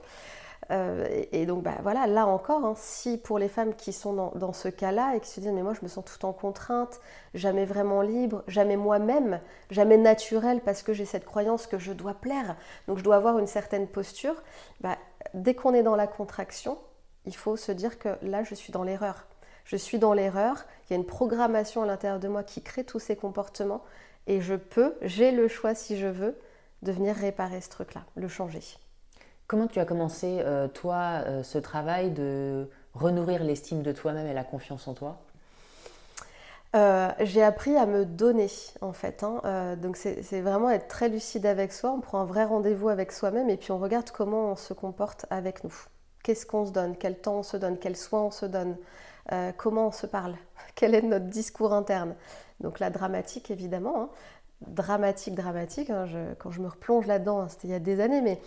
Euh, et, donc bah, voilà, là encore, hein, si pour les femmes qui sont dans, ce cas-là et qui se disent mais moi je me sens tout en contrainte, jamais vraiment libre, jamais moi-même, jamais naturelle parce que j'ai cette croyance que je dois plaire, donc je dois avoir une certaine posture, bah, dès qu'on est dans la contraction, il faut se dire que là je suis dans l'erreur. Je suis dans l'erreur, il y a une programmation à l'intérieur de moi qui crée tous ces comportements et je peux, j'ai le choix si je veux, de venir réparer ce truc-là, le changer. Comment tu as commencé, euh, toi, euh, ce travail de renourrir l'estime de toi-même et la confiance en toi? Euh, j'ai appris à me donner en fait. Hein. donc c'est vraiment être très lucide avec soi. On prend un vrai rendez-vous avec soi-même et puis on regarde comment on se comporte avec nous. Qu'est-ce qu'on se donne? Quel temps on se donne? Quel soin on se donne? Comment on se parle? Quel est notre discours interne? Donc la dramatique évidemment. Hein. Dramatique, dramatique. Hein. quand je me replonge là-dedans, c'était il y a des années, mais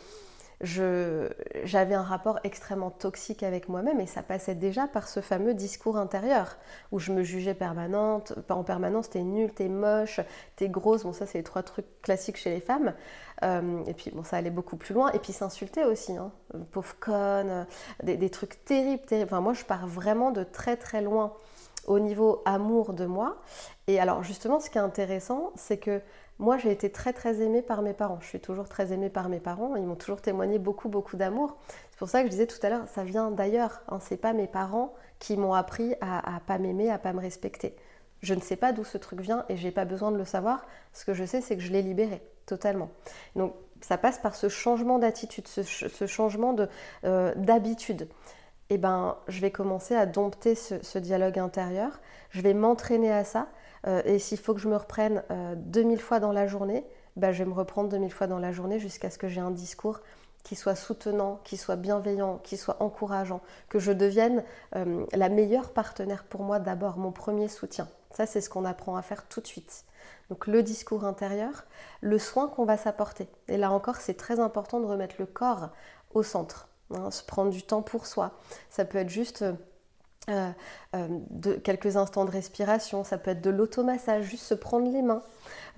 j'avais un rapport extrêmement toxique avec moi-même et ça passait déjà par ce fameux discours intérieur où je me jugeais permanente, pas en permanence, t'es nulle, t'es moche, t'es grosse. Bon, ça, c'est les trois trucs classiques chez les femmes. Euh, et puis, bon, ça allait beaucoup plus loin. Et puis, s'insulter aussi, hein. pauvre conne, des, des, trucs terribles, terribles. Enfin, moi, je pars vraiment de très, très loin au niveau amour de moi. Et alors, justement, ce qui est intéressant, c'est que moi, j'ai été très très aimée par mes parents. Je suis toujours très aimée par mes parents. Ils m'ont toujours témoigné beaucoup beaucoup d'amour. C'est pour ça que je disais tout à l'heure, ça vient d'ailleurs. Hein. C'est pas mes parents qui m'ont appris à, à pas m'aimer, à pas me respecter. Je ne sais pas d'où ce truc vient et j'ai pas besoin de le savoir. Ce que je sais, c'est que je l'ai libéré totalement. Donc ça passe par ce changement d'attitude, ce, changement euh, d'habitude. Et eh ben, je vais commencer à dompter ce dialogue intérieur. Je vais m'entraîner à ça euh, et s'il faut que je me reprenne 2000 euh, fois dans la journée, bah, je vais me reprendre 2000 fois dans la journée jusqu'à ce que j'ai un discours qui soit soutenant, qui soit bienveillant, qui soit encourageant, que je devienne euh, la meilleure partenaire pour moi d'abord, mon premier soutien. Ça, c'est ce qu'on apprend à faire tout de suite. Donc le discours intérieur, le soin qu'on va s'apporter. Et là encore, c'est très important de remettre le corps au centre, hein, se prendre du temps pour soi. Ça peut être juste euh, euh, de quelques instants de respiration, ça peut être de l'automassage, juste se prendre les mains,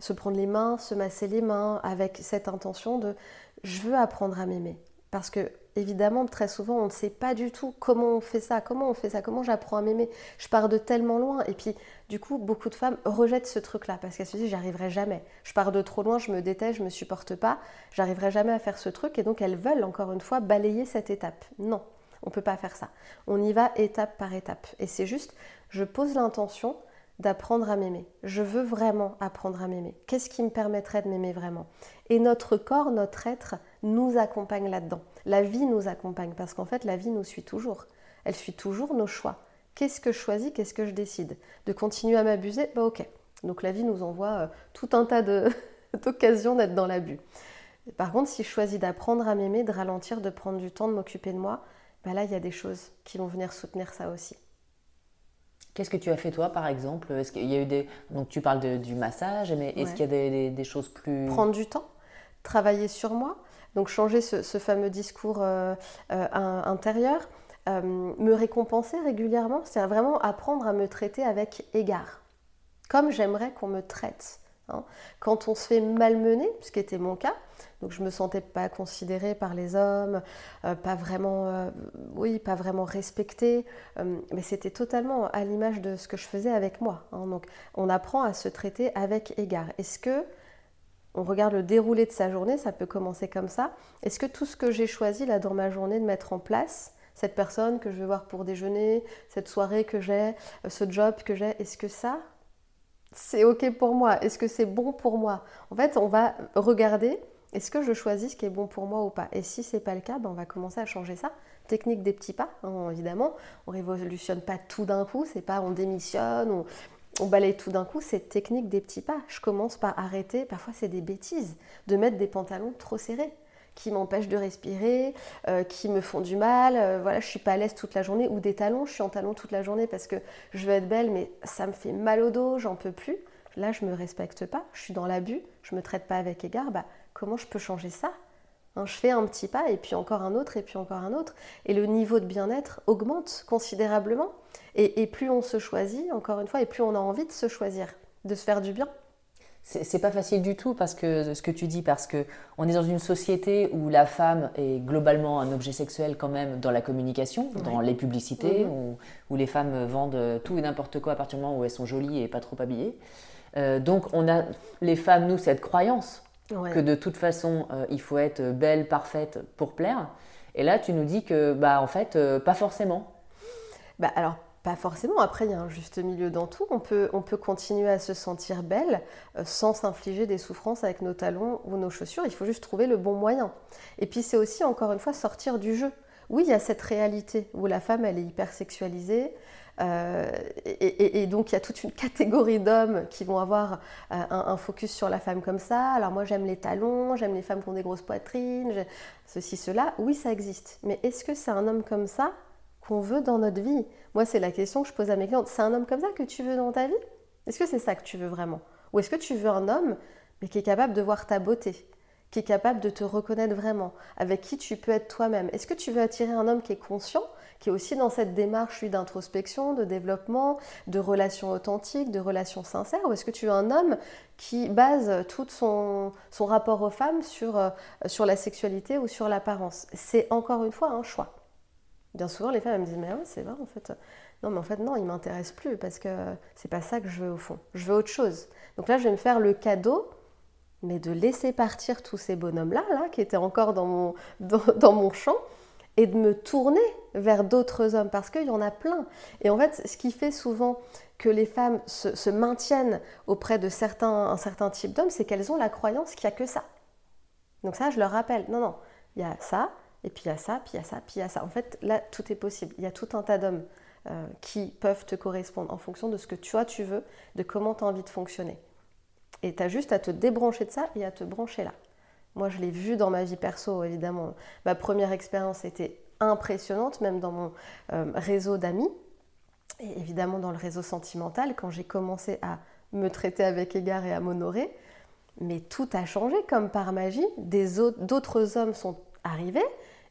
se prendre les mains, se masser les mains avec cette intention de je veux apprendre à m'aimer. Parce que évidemment, très souvent, on ne sait pas du tout comment on fait ça, comment on fait ça, comment j'apprends à m'aimer. Je pars de tellement loin. Et puis, du coup, beaucoup de femmes rejettent ce truc-là parce qu'elles se disent, j'arriverai jamais. Je pars de trop loin, je me déteste, je me supporte pas, j'arriverai jamais à faire ce truc. Et donc, elles veulent, encore une fois, balayer cette étape. Non, on ne peut pas faire ça. On y va étape par étape. Et c'est juste, je pose l'intention d'apprendre à m'aimer. Je veux vraiment apprendre à m'aimer. Qu'est-ce qui me permettrait de m'aimer vraiment? Et notre corps, notre être nous accompagne là-dedans. La vie nous accompagne parce qu'en fait, la vie nous suit toujours. Elle suit toujours nos choix. Qu'est-ce que je choisis? Qu'est-ce que je décide? De continuer à m'abuser? Bah ok. Donc la vie nous envoie euh, tout un tas d'occasions d'être dans l'abus. Par contre, si je choisis d'apprendre à m'aimer, de ralentir, de prendre du temps, de m'occuper de moi, bah là, il y a des choses qui vont venir soutenir ça aussi. Qu'est-ce que tu as fait toi, par exemple? Est-ce qu'il y a eu des donc tu parles du massage, mais est-ce qu'il y a des, choses plus prendre du temps, travailler sur moi, donc changer ce, fameux discours euh, euh, intérieur, euh, me récompenser régulièrement, c'est vraiment apprendre à me traiter avec égard, comme j'aimerais qu'on me traite. Hein. Quand on se fait malmener, ce qui était mon cas, donc je me sentais pas considérée par les hommes, euh, pas vraiment, euh, oui, pas vraiment respectée, euh, mais c'était totalement à l'image de ce que je faisais avec moi. Hein. Donc on apprend à se traiter avec égard. Est-ce que on regarde le déroulé de sa journée, ça peut commencer comme ça. Est-ce que tout ce que j'ai choisi là dans ma journée de mettre en place, cette personne que je vais voir pour déjeuner, cette soirée que j'ai, ce job que j'ai, est-ce que ça, c'est OK pour moi Est-ce que c'est bon pour moi? En fait, on va regarder est-ce que je choisis ce qui est bon pour moi ou pas? Et si c'est pas le cas, ben on va commencer à changer ça. Technique des petits pas, hein, évidemment. On révolutionne pas tout d'un coup, c'est pas on démissionne, on, on balaye tout d'un coup, c'est technique des petits pas. Je commence par arrêter, parfois c'est des bêtises, de mettre des pantalons trop serrés. Qui m'empêchent de respirer, euh, qui me font du mal. Euh, voilà, je suis pas à l'aise toute la journée ou des talons. Je suis en talons toute la journée parce que je veux être belle, mais ça me fait mal au dos, j'en peux plus. Là, je me respecte pas. Je suis dans l'abus. Je me traite pas avec égard. Bah, comment je peux changer ça? Hein, Je fais un petit pas et puis encore un autre et puis encore un autre. Et le niveau de bien-être augmente considérablement. et plus on se choisit, encore une fois, et plus on a envie de se choisir, de se faire du bien. C'est pas facile du tout parce que ce que tu dis, parce que on est dans une société où la femme est globalement un objet sexuel quand même dans la communication, dans les publicités, mhm. où, les femmes vendent tout et n'importe quoi à partir du moment où elles sont jolies et pas trop habillées. Euh, donc on a les femmes, nous, cette croyance que de toute façon euh, il faut être belle, parfaite pour plaire. Et là, tu nous dis que bah en fait euh, pas forcément. Bah alors pas forcément. Après, il y a un juste milieu dans tout. On peut, on peut continuer à se sentir belle euh, sans s'infliger des souffrances avec nos talons ou nos chaussures. Il faut juste trouver le bon moyen. Et puis, c'est aussi, encore une fois, sortir du jeu. Oui, il y a cette réalité où la femme, elle est hyper sexualisée. Euh, et, donc, il y a toute une catégorie d'hommes qui vont avoir euh, un, un, focus sur la femme comme ça. Alors, moi, j'aime les talons, j'aime les femmes qui ont des grosses poitrines, ceci, cela. Oui, ça existe. Mais est-ce que c'est un homme comme ça qu'on veut dans notre vie Moi, c'est la question que je pose à mes clientes. C'est un homme comme ça que tu veux dans ta vie? Est-ce que c'est ça que tu veux vraiment? Ou est-ce que tu veux un homme, mais qui est capable de voir ta beauté qui est capable de te reconnaître vraiment, avec qui tu peux être toi-même? Est-ce que tu veux attirer un homme qui est conscient, qui est aussi dans cette démarche d'introspection, de développement, de relations authentiques, de relations sincères, ou est-ce que tu veux un homme qui base tout son, son rapport aux femmes sur, euh, sur la sexualité ou sur l'apparence? C'est encore une fois un choix. Bien souvent, les femmes me disent Mais ouais, c'est vrai, en fait. Non, mais en fait, non, il m'intéresse plus parce que c'est pas ça que je veux au fond. Je veux autre chose. Donc là, je vais me faire le cadeau, mais de laisser partir tous ces bonhommes-là, là, qui étaient encore dans mon, dans, mon champ, et de me tourner vers d'autres hommes parce qu'il y en a plein. Et en fait, ce qui fait souvent que les femmes se, se maintiennent auprès de certains, un certain type d'hommes, c'est qu'elles ont la croyance qu'il n'y a que ça. Donc ça, je leur rappelle, non, non, il y a ça, et puis il y a ça, puis il y a ça, puis il y a ça. En fait, là, tout est possible. Il y a tout un tas d'hommes euh, qui peuvent te correspondre en fonction de ce que toi tu veux, de comment tu as envie de fonctionner. Et tu as juste à te débrancher de ça et à te brancher là. Moi, je l'ai vu dans ma vie perso, évidemment. Ma première expérience était impressionnante, même dans mon euh, réseau d'amis. Et évidemment, dans le réseau sentimental, quand j'ai commencé à me traiter avec égard et à m'honorer, mais tout a changé comme par magie. D'autres hommes sont arrivés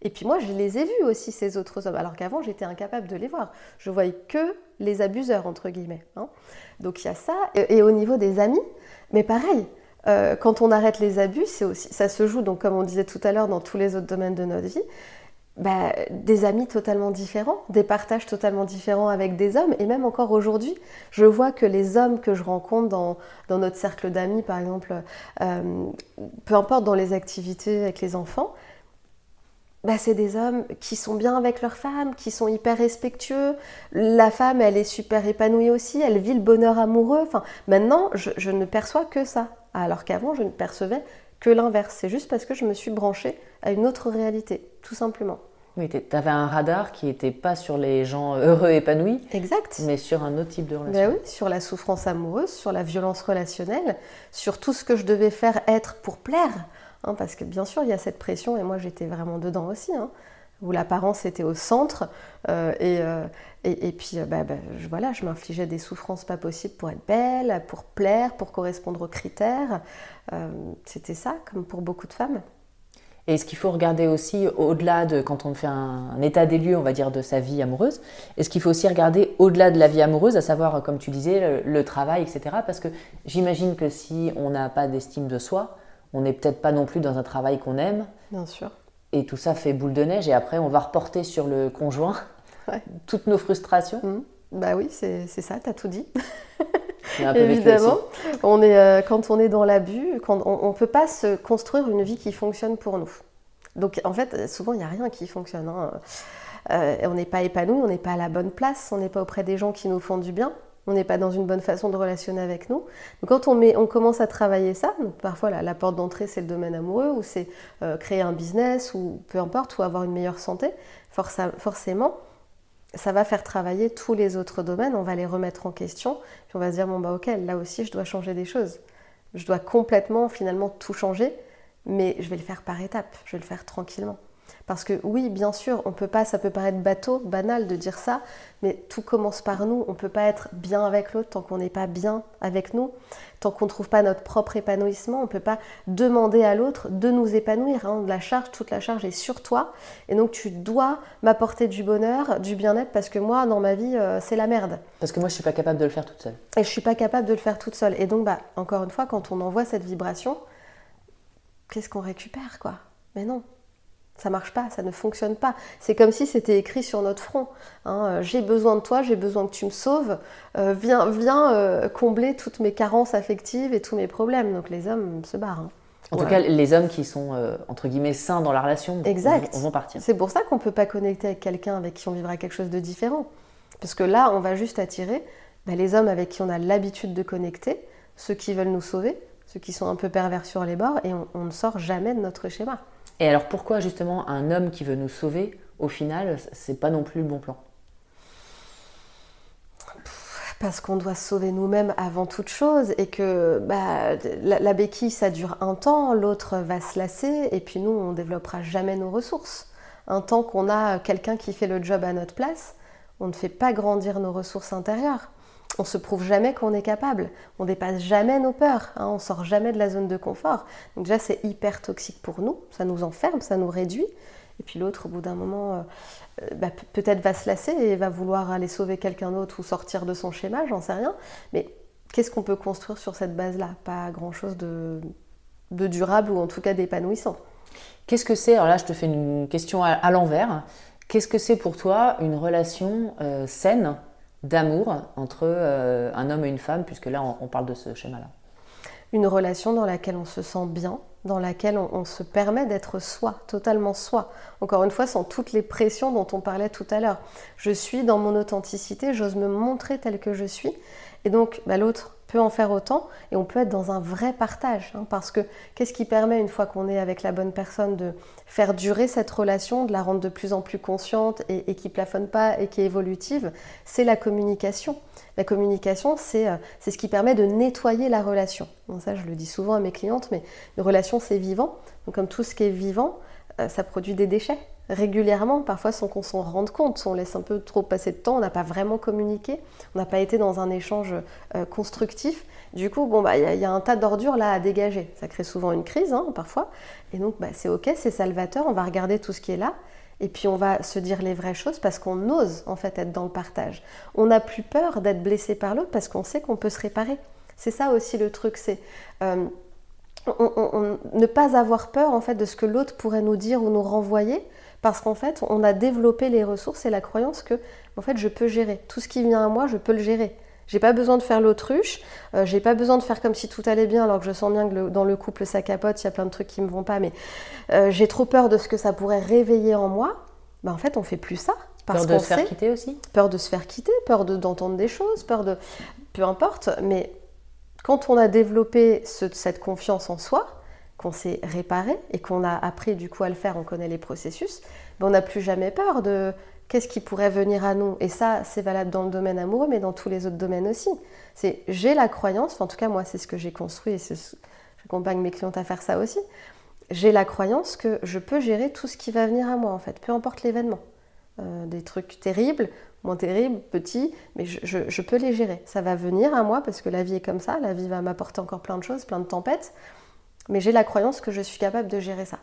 et puis moi, je les ai vus aussi, ces autres hommes, alors qu'avant, j'étais incapable de les voir. Je voyais que les abuseurs, entre guillemets. Hein. Donc il y a ça. Et, au niveau des amis, mais pareil, euh, quand on arrête les abus, ça se joue, donc comme on disait tout à l'heure, dans tous les autres domaines de notre vie. Bah, des amis totalement différents, des partages totalement différents avec des hommes. Et même encore aujourd'hui, je vois que les hommes que je rencontre dans, dans notre cercle d'amis, par exemple, euh, peu importe dans les activités avec les enfants, bah, c'est des hommes qui sont bien avec leur femme, qui sont hyper respectueux. La femme, elle est super épanouie aussi, elle vit le bonheur amoureux. Enfin, maintenant, je, ne perçois que ça. Alors qu'avant, je ne percevais que l'inverse. C'est juste parce que je me suis branchée à une autre réalité, tout simplement. Oui, tu avais un radar qui n'était pas sur les gens heureux, épanouis. Exact. Mais sur un autre type de relation. Ben oui, sur la souffrance amoureuse, sur la violence relationnelle, sur tout ce que je devais faire être pour plaire Hein, parce que bien sûr, il y a cette pression, et moi j'étais vraiment dedans aussi, hein, où l'apparence était au centre, euh, euh, et, et, puis euh, bah, bah, je, voilà, je m'infligeais des souffrances pas possibles pour être belle, pour plaire, pour correspondre aux critères. C'était ça, comme pour beaucoup de femmes. Et ce qu'il faut regarder aussi, au-delà de quand on fait un, état des lieux, on va dire, de sa vie amoureuse, est-ce qu'il faut aussi regarder au-delà de la vie amoureuse, à savoir, comme tu disais, le travail, etc. Parce que j'imagine que si on n'a pas d'estime de soi, on n'est peut-être pas non plus dans un travail qu'on aime. Bien sûr. Et tout ça fait boule de neige et après on va reporter sur le conjoint toutes nos frustrations. Mmh. Bah oui, c'est ça, tu as tout dit. Évidemment, on est, euh, quand on est dans l'abus, on ne peut pas se construire une vie qui fonctionne pour nous. Donc en fait, souvent il n'y a rien qui fonctionne. Hein. Euh, on n'est pas épanoui, on n'est pas à la bonne place, on n'est pas auprès des gens qui nous font du bien on n'est pas dans une bonne façon de relationner avec nous. Donc quand on, met, on commence à travailler ça, parfois la, porte d'entrée c'est le domaine amoureux, ou c'est euh, créer un business, ou peu importe, ou avoir une meilleure santé, forcément, ça va faire travailler tous les autres domaines, on va les remettre en question, puis on va se dire, bon bah ok, là aussi je dois changer des choses. Je dois complètement finalement tout changer mais je vais le faire par étapes, je vais le faire tranquillement. Parce que oui, bien sûr, on peut pas, ça peut paraître bateau, banal de dire ça, mais tout commence par nous. On peut pas être bien avec l'autre tant qu'on n'est pas bien avec nous, tant qu'on ne trouve pas notre propre épanouissement. On peut pas demander à l'autre de nous épanouir. Hein. La charge, toute la charge est sur toi, et donc tu dois m'apporter du bonheur, du bien-être, parce que moi, dans ma vie, euh, c'est la merde. Parce que moi, je suis pas capable de le faire toute seule. Et je suis pas capable de le faire toute seule. Et donc, bah, encore une fois, quand on envoie cette vibration, qu'est-ce qu'on récupère, quoi? Mais non, ça marche pas, ça ne fonctionne pas. C'est comme si c'était écrit sur notre front. Hein. Euh, j'ai besoin de toi, j'ai besoin que tu me sauves. Euh, viens, viens euh, combler toutes mes carences affectives et tous mes problèmes. Donc les hommes se barrent. Hein. En tout cas, les hommes qui sont entre guillemets sains dans la relation exact. Vont, partir. C'est pour ça qu'on ne peut pas connecter avec quelqu'un avec qui on vivra quelque chose de différent. Parce que là, on va juste attirer bah, les hommes avec qui on a l'habitude de connecter, ceux qui veulent nous sauver, ceux qui sont un peu pervers sur les bords, et on ne sort jamais de notre schéma. Et alors pourquoi justement un homme qui veut nous sauver, au final, c'est pas non plus le bon plan? Parce qu'on doit sauver nous-mêmes avant toute chose et que bah, la, béquille ça dure un temps, l'autre va se lasser et puis nous on développera jamais nos ressources. Un temps qu'on a quelqu'un qui fait le job à notre place, on ne fait pas grandir nos ressources intérieures on se prouve jamais qu'on est capable, on dépasse jamais nos peurs, hein, on sort jamais de la zone de confort. Donc déjà c'est hyper toxique pour nous, ça nous enferme, ça nous réduit. Et puis l'autre, au bout d'un moment, euh, euh, bah, peut-être va se lasser et va vouloir aller sauver quelqu'un d'autre ou sortir de son schéma, j'en sais rien. Mais qu'est-ce qu'on peut construire sur cette base-là? Pas grand-chose de, durable ou en tout cas d'épanouissant. Qu'est-ce que c'est? Alors là, je te fais une question à, l'envers. Qu'est-ce que c'est pour toi une relation euh, saine d'amour entre euh, un homme et une femme, puisque là, on, parle de ce schéma-là. Une relation dans laquelle on se sent bien, dans laquelle on, se permet d'être soi, totalement soi. Encore une fois, sans toutes les pressions dont on parlait tout à l'heure. Je suis dans mon authenticité, j'ose me montrer tel que je suis. Et donc, bah, l'autre peut en faire autant et on peut être dans un vrai partage. Hein, parce que qu'est-ce qui permet, une fois qu'on est avec la bonne personne, de faire durer cette relation, de la rendre de plus en plus consciente et, qui plafonne pas et qui est évolutive C'est la communication. La communication, c'est euh, ce qui permet de nettoyer la relation. ça, je le dis souvent à mes clientes, mais une relation, c'est vivant. Comme tout ce qui est vivant, euh, ça produit des déchets régulièrement, parfois sans qu'on s'en rende compte. On laisse un peu trop passer de temps, on n'a pas vraiment communiqué, on n'a pas été dans un échange euh, constructif. Du coup, bon, bah, il y, a un tas d'ordures là à dégager. Ça crée souvent une crise, hein, parfois. Et donc, bah, c'est ok, c'est salvateur. On va regarder tout ce qui est là. Et puis on va se dire les vraies choses parce qu'on ose en fait être dans le partage. On n'a plus peur d'être blessé par l'autre parce qu'on sait qu'on peut se réparer. C'est ça aussi le truc, c'est euh, ne pas avoir peur en fait de ce que l'autre pourrait nous dire ou nous renvoyer parce qu'en fait, on a développé les ressources et la croyance que, en fait, je peux gérer. Tout ce qui vient à moi, je peux le gérer. J'ai pas besoin de faire l'autruche, euh, j'ai pas besoin de faire comme si tout allait bien alors que je sens bien que dans le couple ça capote, il y a plein de trucs qui me vont pas, mais euh, j'ai trop peur de ce que ça pourrait réveiller en moi. Ben, en fait, on fait plus ça. Parce peur de se faire quitter aussi Peur de se faire quitter, peur d'entendre des choses, peur de. Peu importe, mais quand on a développé cette confiance en soi, qu'on s'est réparé et qu'on a appris du coup à le faire, on connaît les processus, ben on n'a plus jamais peur de qu'est-ce qui pourrait venir à nous. Et ça, c'est valable dans le domaine amoureux, mais dans tous les autres domaines aussi. C'est j'ai la croyance, en tout cas moi c'est ce que j'ai construit et j'accompagne mes clientes à faire ça aussi. J'ai la croyance que je peux gérer tout ce qui va venir à moi en fait, peu importe l'événement. Euh, des trucs terribles, moins terribles, petits, mais je, je, peux les gérer. Ça va venir à moi parce que la vie est comme ça, la vie va m'apporter encore plein de choses, plein de tempêtes. Mais j'ai la croyance que je suis capable de gérer ça.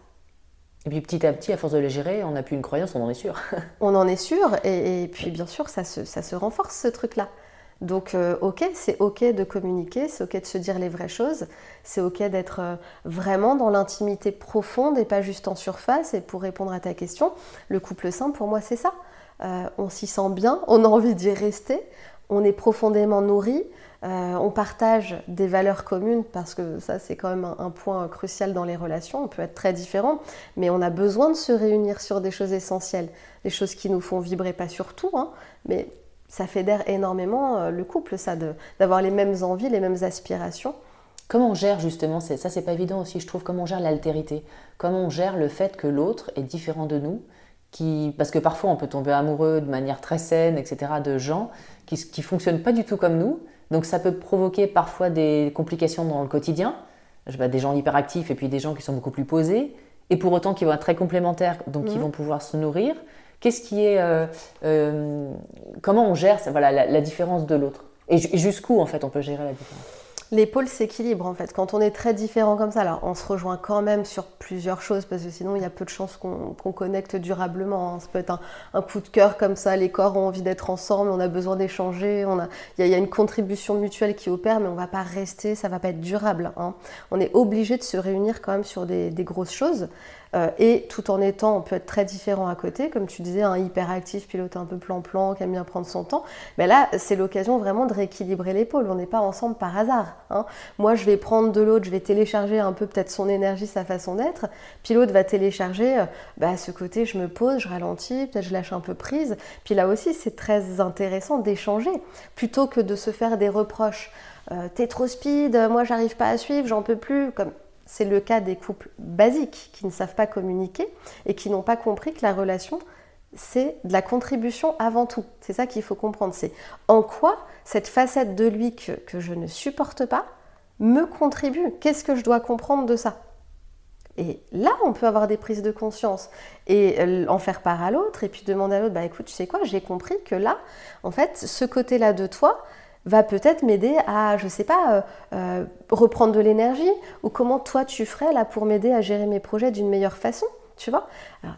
Et puis petit à petit, à force de les gérer, on n'a plus une croyance, on en est sûr. on en est sûr, et, puis bien sûr, ça se, ça se renforce ce truc-là. Donc euh, ok, c'est ok de communiquer, c'est ok de se dire les vraies choses, c'est ok d'être euh, vraiment dans l'intimité profonde et pas juste en surface. Et pour répondre à ta question, le couple sain, pour moi, c'est ça. Euh, on s'y sent bien, on a envie d'y rester, on est profondément nourri, euh, on partage des valeurs communes parce que ça c'est quand même un, point crucial dans les relations. On peut être très différent, mais on a besoin de se réunir sur des choses essentielles, des choses qui nous font vibrer, pas sur tout, hein, mais ça fédère énormément euh, le couple, ça, d'avoir les mêmes envies, les mêmes aspirations. Comment on gère justement, ça c'est pas évident aussi, je trouve, comment on gère l'altérité? Comment on gère le fait que l'autre est différent de nous qui, Parce que parfois on peut tomber amoureux de manière très saine, etc., de gens qui ne fonctionnent pas du tout comme nous, donc ça peut provoquer parfois des complications dans le quotidien, des gens hyperactifs et puis des gens qui sont beaucoup plus posés, et pour autant qui vont être très complémentaires, donc qui mhm. vont pouvoir se nourrir. Qu'est-ce qui est, euh, euh, comment on gère voilà, la différence de l'autre? Et jusqu'où en fait on peut gérer la différence? Les pôles s'équilibrent en fait. Quand on est très différent comme ça, alors on se rejoint quand même sur plusieurs choses parce que sinon il y a peu de chances qu'on connecte durablement. Hein. Ça peut être un, coup de cœur comme ça, les corps ont envie d'être ensemble, on a besoin d'échanger, il y, a une contribution mutuelle qui opère, mais on ne va pas rester, ça ne va pas être durable. Hein. On est obligé de se réunir quand même sur des grosses choses. Euh, et tout en étant, on peut être très différent à côté, comme tu disais, un hyperactif, pilote un peu plan-plan, qui aime bien prendre son temps. Mais là, c'est l'occasion vraiment de rééquilibrer l'épaule. On n'est pas ensemble par hasard. Hein. Moi, je vais prendre de l'autre, je vais télécharger un peu peut-être son énergie, sa façon d'être. Puis l'autre va télécharger, euh, bah, ce côté, je me pose, je ralentis, peut-être je lâche un peu prise. Puis là aussi, c'est très intéressant d'échanger, plutôt que de se faire des reproches. Euh, t'es trop speed, moi j'arrive pas à suivre, j'en peux plus. Comme c'est le cas des couples basiques qui ne savent pas communiquer et qui n'ont pas compris que la relation, c'est de la contribution avant tout. C'est ça qu'il faut comprendre. C'est en quoi cette facette de lui que, je ne supporte pas me contribue. Qu'est-ce que je dois comprendre de ça? Et là, on peut avoir des prises de conscience et euh, en faire part à l'autre et puis demander à l'autre, bah écoute, tu sais quoi, j'ai compris que là, en fait, ce côté-là de toi, va peut-être m'aider à, je sais pas, euh, euh, reprendre de l'énergie ou comment toi tu ferais là pour m'aider à gérer mes projets d'une meilleure façon. Tu vois?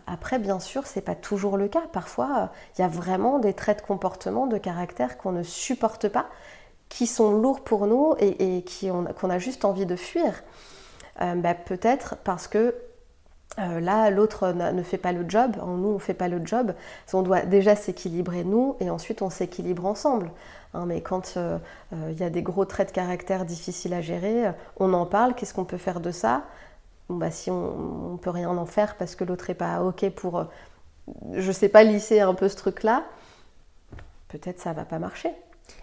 Après, bien sûr, c'est pas toujours le cas. Parfois, il y a vraiment des traits de comportement, de caractère qu'on ne supporte pas, qui sont lourds pour nous et, qu'on a juste envie de fuir. Euh, bah, peut-être parce que là, l'autre ne fait pas le job, nous, on ne fait pas le job. On doit déjà s'équilibrer, nous, et ensuite on s'équilibre ensemble. Hein, mais quand euh, euh, il y a des gros traits de caractère difficiles à gérer, euh, on en parle, qu'est-ce qu'on peut faire de ça? Bah, Si on ne peut rien en faire parce que l'autre n'est pas OK pour, je ne sais pas, lisser un peu ce truc-là, peut-être ça va pas marcher.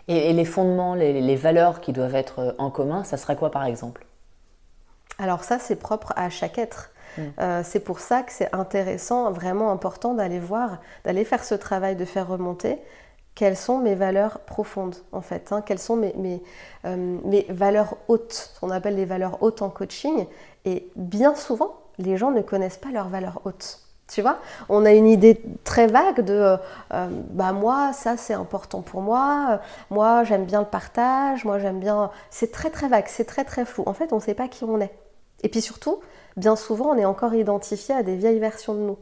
Et, les fondements, les, valeurs qui doivent être en commun, ça serait quoi par exemple? Alors ça, c'est propre à chaque être. Hmm. c'est pour ça que c'est intéressant, vraiment important d'aller voir, d'aller faire ce travail, de faire remonter quelles sont mes valeurs profondes en fait, hein, quelles sont mes, mes, euh, mes, valeurs hautes, ce qu'on appelle les valeurs hautes en coaching. Et bien souvent, les gens ne connaissent pas leurs valeurs hautes. Tu vois, on a une idée très vague de euh, euh, bah moi ça c'est important pour moi, moi j'aime bien le partage, moi j'aime bien. C'est très très vague, c'est très très flou. En fait, on ne sait pas qui on est. Et puis surtout, bien souvent, on est encore identifié à des vieilles versions de nous.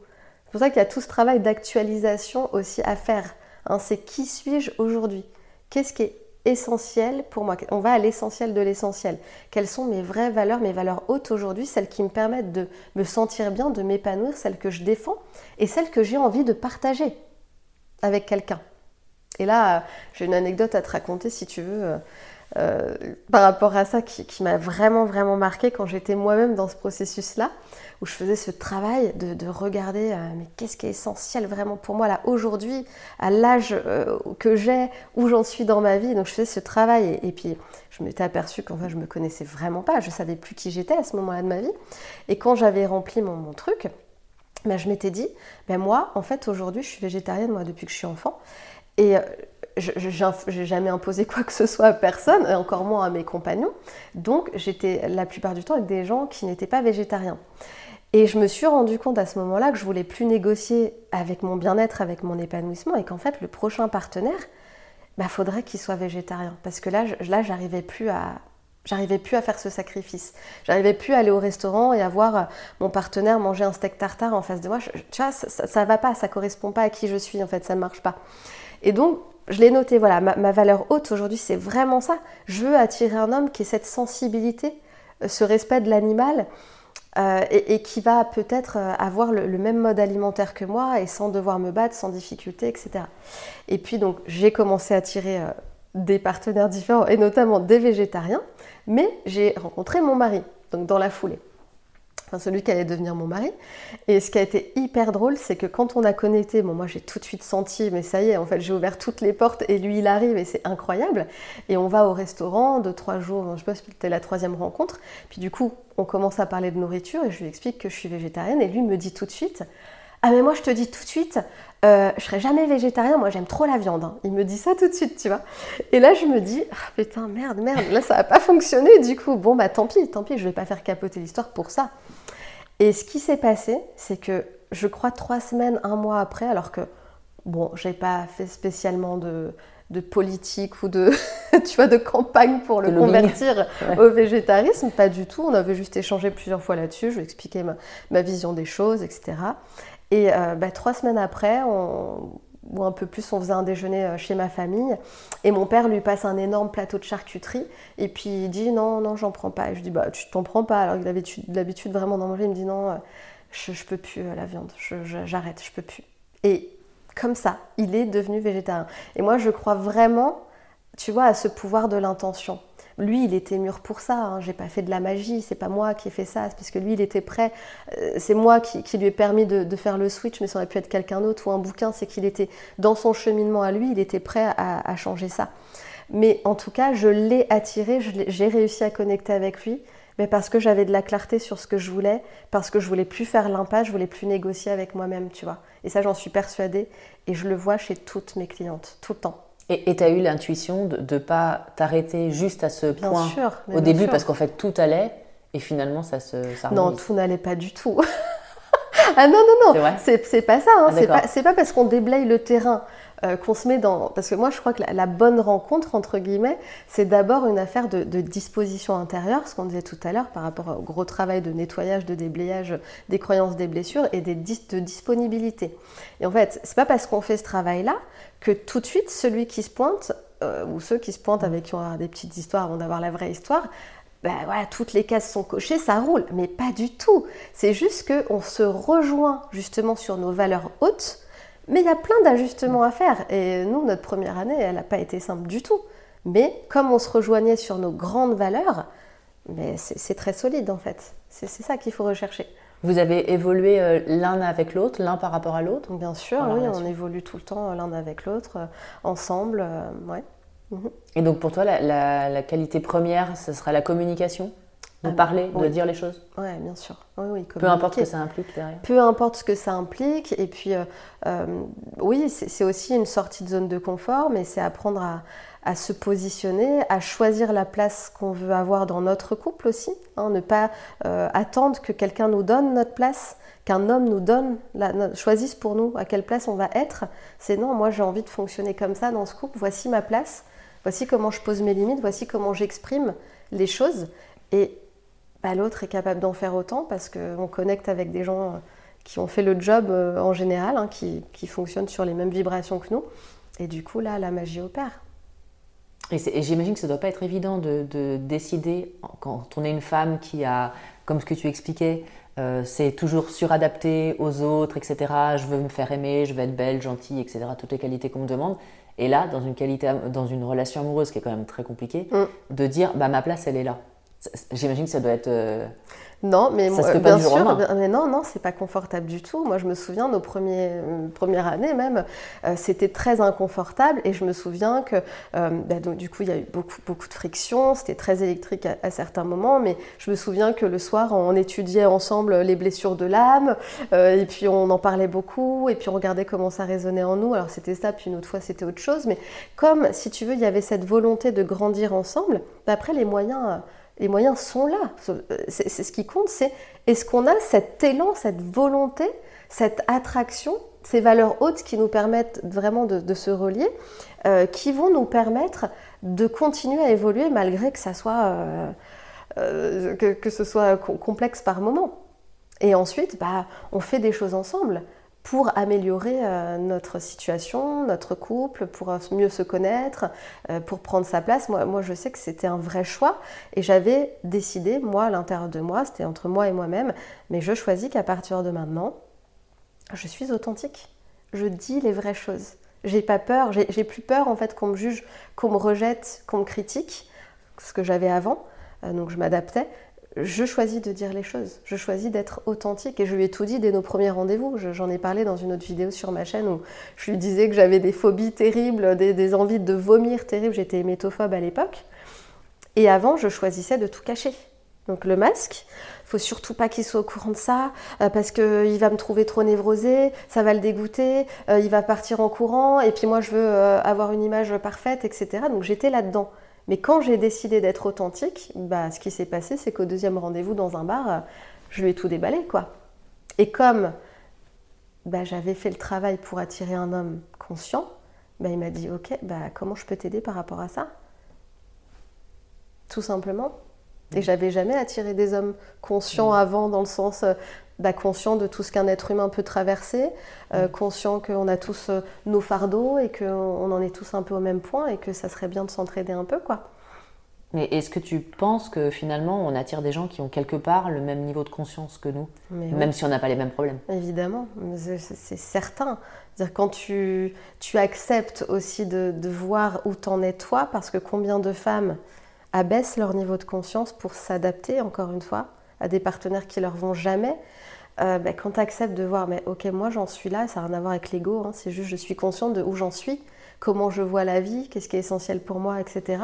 C'est pour ça qu'il y a tout ce travail d'actualisation aussi à faire. Hein, c'est qui suis-je aujourd'hui? Qu'est-ce qui est essentiel pour moi? On va à l'essentiel de l'essentiel. Quelles sont mes vraies valeurs, mes valeurs hautes aujourd'hui, celles qui me permettent de me sentir bien, de m'épanouir, celles que je défends et celles que j'ai envie de partager avec quelqu'un? Et là, j'ai une anecdote à te raconter si tu veux. Euh, euh, par rapport à ça qui, m'a vraiment vraiment marqué quand j'étais moi-même dans ce processus-là, où je faisais ce travail de, regarder euh, mais qu'est-ce qui est essentiel vraiment pour moi là aujourd'hui, à l'âge euh, que j'ai, où j'en suis dans ma vie. Donc je faisais ce travail et, puis je m'étais aperçue qu'en fait je me connaissais vraiment pas, je savais plus qui j'étais à ce moment-là de ma vie. Et quand j'avais rempli mon, truc, ben, je m'étais dit, ben moi en fait aujourd'hui je suis végétarienne moi depuis que je suis enfant. Et je n'ai jamais imposé quoi que ce soit à personne, et encore moins à mes compagnons. Donc j'étais la plupart du temps avec des gens qui n'étaient pas végétariens. Et je me suis rendu compte à ce moment-là que je voulais plus négocier avec mon bien-être, avec mon épanouissement, et qu'en fait le prochain partenaire, bah, faudrait qu'il soit végétarien. Parce que là, là j'arrivais plus à, J'arrivais plus à faire ce sacrifice. J'arrivais plus à aller au restaurant et à voir mon partenaire manger un steak tartare en face de moi. tu vois, ça, ça, va pas, ça correspond pas à qui je suis en fait, ça ne marche pas. Et donc, je l'ai noté, voilà, ma, valeur haute aujourd'hui, c'est vraiment ça. Je veux attirer un homme qui ait cette sensibilité, euh, ce respect de l'animal, euh, et, qui va peut-être euh, avoir le, même mode alimentaire que moi et sans devoir me battre, sans difficulté, etc. Et puis donc, j'ai commencé à attirer des partenaires différents, et notamment des végétariens, mais j'ai rencontré mon mari, donc dans la foulée enfin celui qui allait devenir mon mari. Et ce qui a été hyper drôle, c'est que quand on a connecté, bon moi j'ai tout de suite senti, mais ça y est, en fait j'ai ouvert toutes les portes et lui il arrive et c'est incroyable. Et on va au restaurant, deux, trois jours, je sais pas si c'était la troisième rencontre. Puis du coup, on commence à parler de nourriture et je lui explique que je suis végétarienne et lui me dit tout de suite, Ah mais moi je te dis tout de suite, euh, je serai jamais végétarien, moi j'aime trop la viande. Hein. Il me dit ça tout de suite, tu vois. Et là je me dis, ah, putain, merde, merde, là ça va pas fonctionner du coup. Bon bah tant pis, tant pis, je vais pas faire capoter l'histoire pour ça. Et ce qui s'est passé, c'est que je crois trois semaines, un mois après, alors que bon, j'ai pas fait spécialement de, de politique ou de, tu vois, de campagne pour le, convertir au végétarisme, pas du tout. On avait juste échangé plusieurs fois là-dessus, je lui expliquais ma, ma vision des choses, etc. Et euh, bah, trois semaines après, ou un peu plus, on faisait un déjeuner euh, chez ma famille. Et mon père lui passe un énorme plateau de charcuterie. Et puis il dit non, non, j'en prends pas. Et je dis bah tu t'en prends pas. Alors qu'il avait l'habitude vraiment d'en manger. Il me dit non, euh, je, peux plus la viande. J'arrête, je, je peux plus. Et comme ça, il est devenu végétarien. Et moi, je crois vraiment, tu vois, à ce pouvoir de l'intention. Lui, il était mûr pour ça. Hein. J'ai pas fait de la magie. C'est pas moi qui ai fait ça. parce que lui, il était prêt. Euh, c'est moi qui, lui ai permis de, faire le switch, mais ça aurait pu être quelqu'un d'autre ou un bouquin. C'est qu'il était dans son cheminement à lui. Il était prêt à, changer ça. Mais en tout cas, je l'ai attiré. J'ai réussi à connecter avec lui. Mais parce que j'avais de la clarté sur ce que je voulais, parce que je voulais plus faire l'impasse, je voulais plus négocier avec moi-même, tu vois. Et ça, j'en suis persuadée. Et je le vois chez toutes mes clientes, tout le temps. Et tu as eu l'intuition de ne pas t'arrêter juste à ce point au début parce qu'en fait tout allait et finalement ça se ça Non, tout n'allait pas du tout. ah non, non, non, c'est pas ça. Hein. Ah, c'est pas, parce qu'on déblaye le terrain euh, qu'on se met dans... Parce que moi je crois que la, bonne rencontre, entre guillemets, c'est d'abord une affaire de, disposition intérieure, ce qu'on disait tout à l'heure par rapport au gros travail de nettoyage, de déblayage des croyances, des blessures et des de disponibilité. Et en fait, c'est pas parce qu'on fait ce travail-là que tout de suite, celui qui se pointe, euh, ou ceux qui se pointent avec qui on va des petites histoires avant d'avoir la vraie histoire, ben voilà, toutes les cases sont cochées, ça roule. Mais pas du tout. C'est juste qu'on se rejoint justement sur nos valeurs hautes, mais il y a plein d'ajustements à faire. Et nous, notre première année, elle n'a pas été simple du tout. Mais comme on se rejoignait sur nos grandes valeurs, mais c'est très solide en fait. C'est ça qu'il faut rechercher. Vous avez évolué euh, l'un avec l'autre, l'un par rapport à l'autre? Bien sûr, oui, on évolue tout le temps l'un avec l'autre, euh, ensemble, euh, ouais. Et donc pour toi, la, qualité première, ce sera la communication? De ah, parler, de dire les choses Oui, bien sûr. Oui, oui, Peu importe ce que ça implique derrière. Peu importe ce que ça implique. Et puis, oui, c'est aussi une sortie de zone de confort, mais c'est apprendre à, à se positionner, à choisir la place qu'on veut avoir dans notre couple aussi, hein, ne pas euh, attendre que quelqu'un nous donne notre place, qu'un homme nous donne, la, choisisse pour nous à quelle place on va être. C'est non, moi j'ai envie de fonctionner comme ça dans ce couple, voici ma place, voici comment je pose mes limites, voici comment j'exprime les choses. Et bah, l'autre est capable d'en faire autant parce qu'on connecte avec des gens euh, qui ont fait le job euh, en général, hein, qui, qui fonctionnent sur les mêmes vibrations que nous. Et du coup, là, la magie opère. Et, j'imagine que ça ne doit pas être évident de, décider, quand on est une femme qui a, comme ce que tu expliquais, euh, c'est toujours suradapté aux autres, etc. Je veux me faire aimer, je veux être belle, gentille, etc. Toutes les qualités qu'on me demande. Et là, dans une, qualité, dans une relation amoureuse qui est quand même très compliquée, mm. de dire bah, ma place, elle est là. J'imagine que ça doit être. Euh, non, mais bien sûr, mais non, non, c'est pas confortable du tout. Moi, je me souviens, nos premiers, euh, premières années même, euh, c'était très inconfortable. Et je me souviens que, euh, bah, donc, du coup, il y a eu beaucoup, beaucoup de friction. C'était très électrique à, certains moments. Mais je me souviens que le soir, on étudiait ensemble les blessures de l'âme. et puis, on en parlait beaucoup. Et puis, on regardait comment ça résonnait en nous. Alors, c'était ça. Puis, une autre fois, c'était autre chose. Mais comme, si tu veux, il y avait cette volonté de grandir ensemble, bah, après, les moyens les moyens sont là. C'est ce qui compte, c'est est-ce qu'on a cet élan, cette volonté, cette attraction, ces valeurs hautes qui nous permettent vraiment de, se relier, euh, qui vont nous permettre de continuer à évoluer malgré que ça soit euh, euh, que, ce soit complexe par moment. Et ensuite, bah, on fait des choses ensemble pour améliorer euh, notre situation, notre couple, pour euh, mieux se connaître, euh, pour prendre sa place. Moi, moi je sais que c'était un vrai choix et j'avais décidé, moi, à l'intérieur de moi, c'était entre moi et moi-même, mais je choisis qu'à partir de maintenant, je suis authentique. Je dis les vraies choses. J'ai pas peur, j'ai plus peur en fait qu'on me juge, qu'on me rejette, qu'on me critique, ce que j'avais avant. donc je m'adaptais je choisis de dire les choses, je choisis d'être authentique et je lui ai tout dit dès nos premiers rendez-vous. J'en ai parlé dans une autre vidéo sur ma chaîne où je lui disais que j'avais des phobies terribles, des, envies de vomir terribles. J'étais hémétophobe à l'époque. Et avant, je choisissais de tout cacher. donc le masque. Faut surtout pas qu'il soit au courant de ça euh, parce qu'il va me trouver trop névrosée, ça va le dégoûter, euh, il va partir en courant et puis moi je veux euh, avoir une image parfaite, etc. Donc j'étais là-dedans. Mais quand j'ai décidé d'être authentique, bah, ce qui s'est passé, c'est qu'au deuxième rendez-vous dans un bar, je lui ai tout déballé, quoi. Et comme bah, j'avais fait le travail pour attirer un homme conscient, bah, il m'a dit, ok, bah, comment je peux t'aider par rapport à ça? Tout simplement. Et j'avais jamais attiré des hommes conscients mm. avant, dans le sens euh, bah, conscient de tout ce qu'un être humain peut traverser, euh, mm. conscient qu'on a tous euh, nos fardeaux et qu'on en est tous un peu au même point et que ça serait bien de s'entraider un peu, quoi. Mais est-ce que tu penses que finalement on attire des gens qui ont quelque part le même niveau de conscience que nous, même si on n'a pas les mêmes problèmes? Évidemment, c'est certain. -dire quand tu, tu acceptes aussi de, de voir où t'en es toi, parce que combien de femmes abaissent leur niveau de conscience pour s'adapter, encore une fois, à des partenaires qui leur vont jamais. Euh, ben, quand tu acceptes de voir, mais ok, moi j'en suis là, ça n'a rien à voir avec l'ego, hein, c'est juste je suis consciente de où j'en suis, comment je vois la vie, qu'est-ce qui est essentiel pour moi, etc.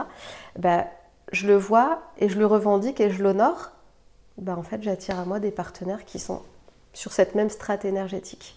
Ben, je le vois et je le revendique et je l'honore. Ben, en fait, j'attire à moi des partenaires qui sont sur cette même strate énergétique.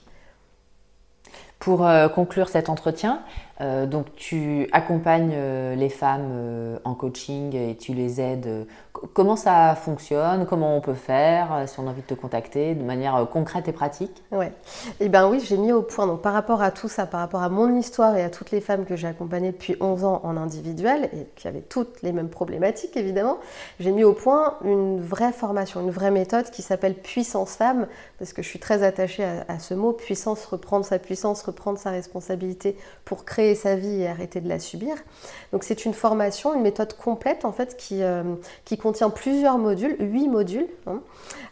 Pour euh, conclure cet entretien, euh, donc tu accompagnes euh, les femmes en coaching et tu les aides. Comment ça fonctionne? Comment on peut faire euh, si on a envie de te contacter de manière euh, concrète et pratique? Ouais. Eh bien oui, j'ai mis au point, donc par rapport à tout ça, par rapport à mon histoire et à toutes les femmes que j'ai accompagnées depuis 11 ans en individuel et qui avaient toutes les mêmes problématiques évidemment, j'ai mis au point une vraie formation, une vraie méthode qui s'appelle Puissance Femme, parce que je suis très attachée à, ce mot, puissance, reprendre sa puissance, reprendre sa responsabilité pour créer sa vie et arrêter de la subir. Donc c'est une formation, une méthode complète en fait qui, euh, qui contient plusieurs modules, huit modules, hein,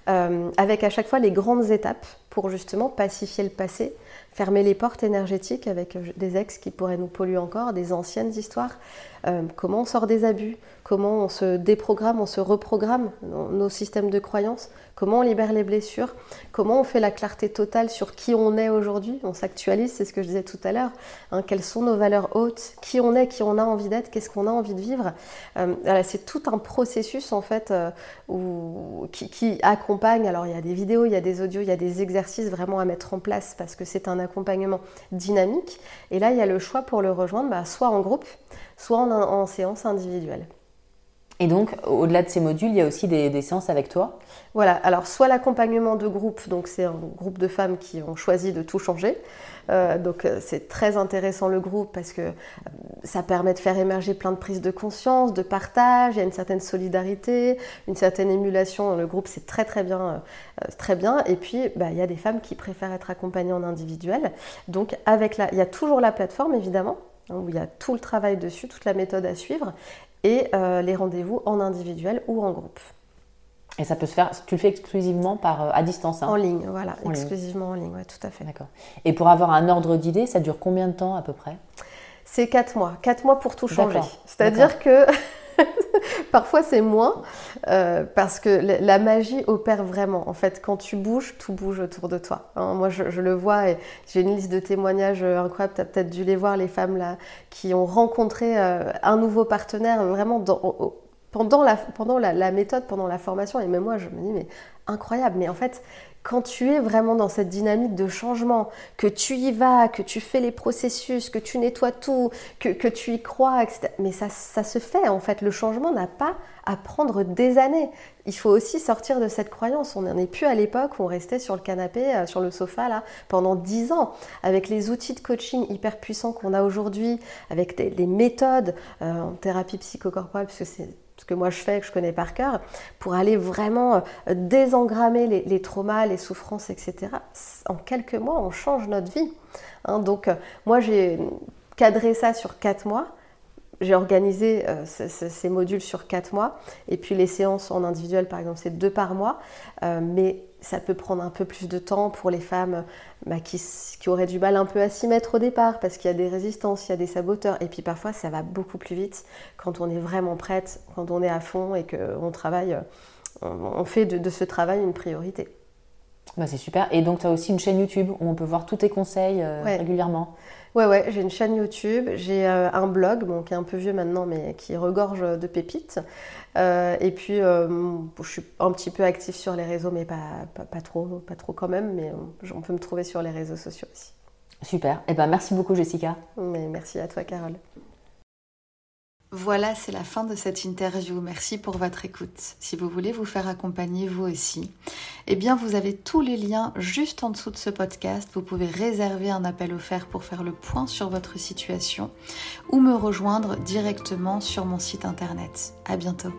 euh, avec à chaque fois les grandes étapes pour justement pacifier le passé, fermer les portes énergétiques avec euh, des ex qui pourraient nous polluer encore, des anciennes histoires, euh, comment on sort des abus, comment on se déprogramme, on se reprogramme nos systèmes de croyances, comment on libère les blessures, comment on fait la clarté totale sur qui on est aujourd'hui, on s'actualise, c'est ce que je disais tout à l'heure, hein, quelles sont nos valeurs hautes, qui on est, qui on a envie d'être, qu'est-ce qu'on a envie de vivre? Euh, c'est tout un processus en fait euh, qui, qui, accompagne, alors il y a des vidéos, il y a des audios, il y a des exercices vraiment à mettre en place parce que c'est un accompagnement dynamique. Et là, il y a le choix pour le rejoindre, bah, soit en groupe, soit en, séance individuelle. Et donc, au-delà de ces modules, il y a aussi des, séances avec toi? Voilà, alors soit l'accompagnement de groupe, donc c'est un groupe de femmes qui ont choisi de tout changer. Euh, donc euh, c'est très intéressant le groupe parce que euh, ça permet de faire émerger plein de prises de conscience, de partage, il y a une certaine solidarité, une certaine émulation. Le groupe c'est très très bien, très bien. Et puis bah, il y a des femmes qui préfèrent être accompagnées en individuel. Donc avec la, il y a toujours la plateforme évidemment où il y a tout le travail dessus, toute la méthode à suivre, et euh, les rendez-vous en individuel ou en groupe. Et ça peut se faire, tu le fais exclusivement par, euh, à distance hein? En ligne, voilà, exclusivement en ligne, ouais, tout à fait. D'accord. Et pour avoir un ordre d'idée, ça dure combien de temps à peu près? C'est 4 mois, 4 mois pour tout changer. C'est-à-dire que Parfois, c'est moins euh, parce que la magie opère vraiment. En fait, quand tu bouges, tout bouge autour de toi. Hein. moi, je, le vois et j'ai une liste de témoignages euh, incroyables. Tu as peut-être dû les voir, les femmes là, qui ont rencontré euh, un nouveau partenaire vraiment pendant, la, pendant la, méthode, pendant la formation. Et même moi, je me dis, mais incroyable. Mais en fait, quand tu es vraiment dans cette dynamique de changement, que tu y vas, que tu fais les processus, que tu nettoies tout, que, tu y crois, etc. Mais ça, ça, se fait en fait. Le changement n'a pas à prendre des années. Il faut aussi sortir de cette croyance. On n'en est plus à l'époque où on restait sur le canapé, euh, sur le sofa là, pendant dix ans. Avec les outils de coaching hyper puissants qu'on a aujourd'hui, avec des, méthodes euh, en thérapie psychocorporelle, puisque c'est ce que moi je fais, que je connais par cœur, pour aller vraiment euh, désengrammer les, traumas, les souffrances, etc. En quelques mois, on change notre vie. Hein. donc, euh, moi, j'ai cadré ça sur quatre mois. J'ai organisé euh, ces modules sur quatre mois. Et puis les séances en individuel, par exemple, c'est deux par mois. mais ça peut prendre un peu plus de temps pour les femmes bah, qui, auraient du mal un peu à s'y mettre au départ parce qu'il y a des résistances, il y a des saboteurs. Et puis parfois, ça va beaucoup plus vite quand on est vraiment prête, quand on est à fond et qu'on travaille, on fait de, ce travail une priorité. Bah, c'est super. Et donc, tu as aussi une chaîne YouTube où on peut voir tous tes conseils régulièrement. Ouais, ouais, j'ai une chaîne YouTube, j'ai un blog, bon, qui est un peu vieux maintenant, mais qui regorge de pépites. et puis, je suis un petit peu active sur les réseaux, mais pas, pas, trop, pas trop quand même, mais on peut me trouver sur les réseaux sociaux aussi. Super. Et eh ben, merci beaucoup, Jessica. Mais merci à toi, Carole. Voilà, c'est la fin de cette interview. Merci pour votre écoute. Si vous voulez vous faire accompagner vous aussi, eh bien vous avez tous les liens juste en dessous de ce podcast. Vous pouvez réserver un appel offert pour faire le point sur votre situation ou me rejoindre directement sur mon site internet. À bientôt.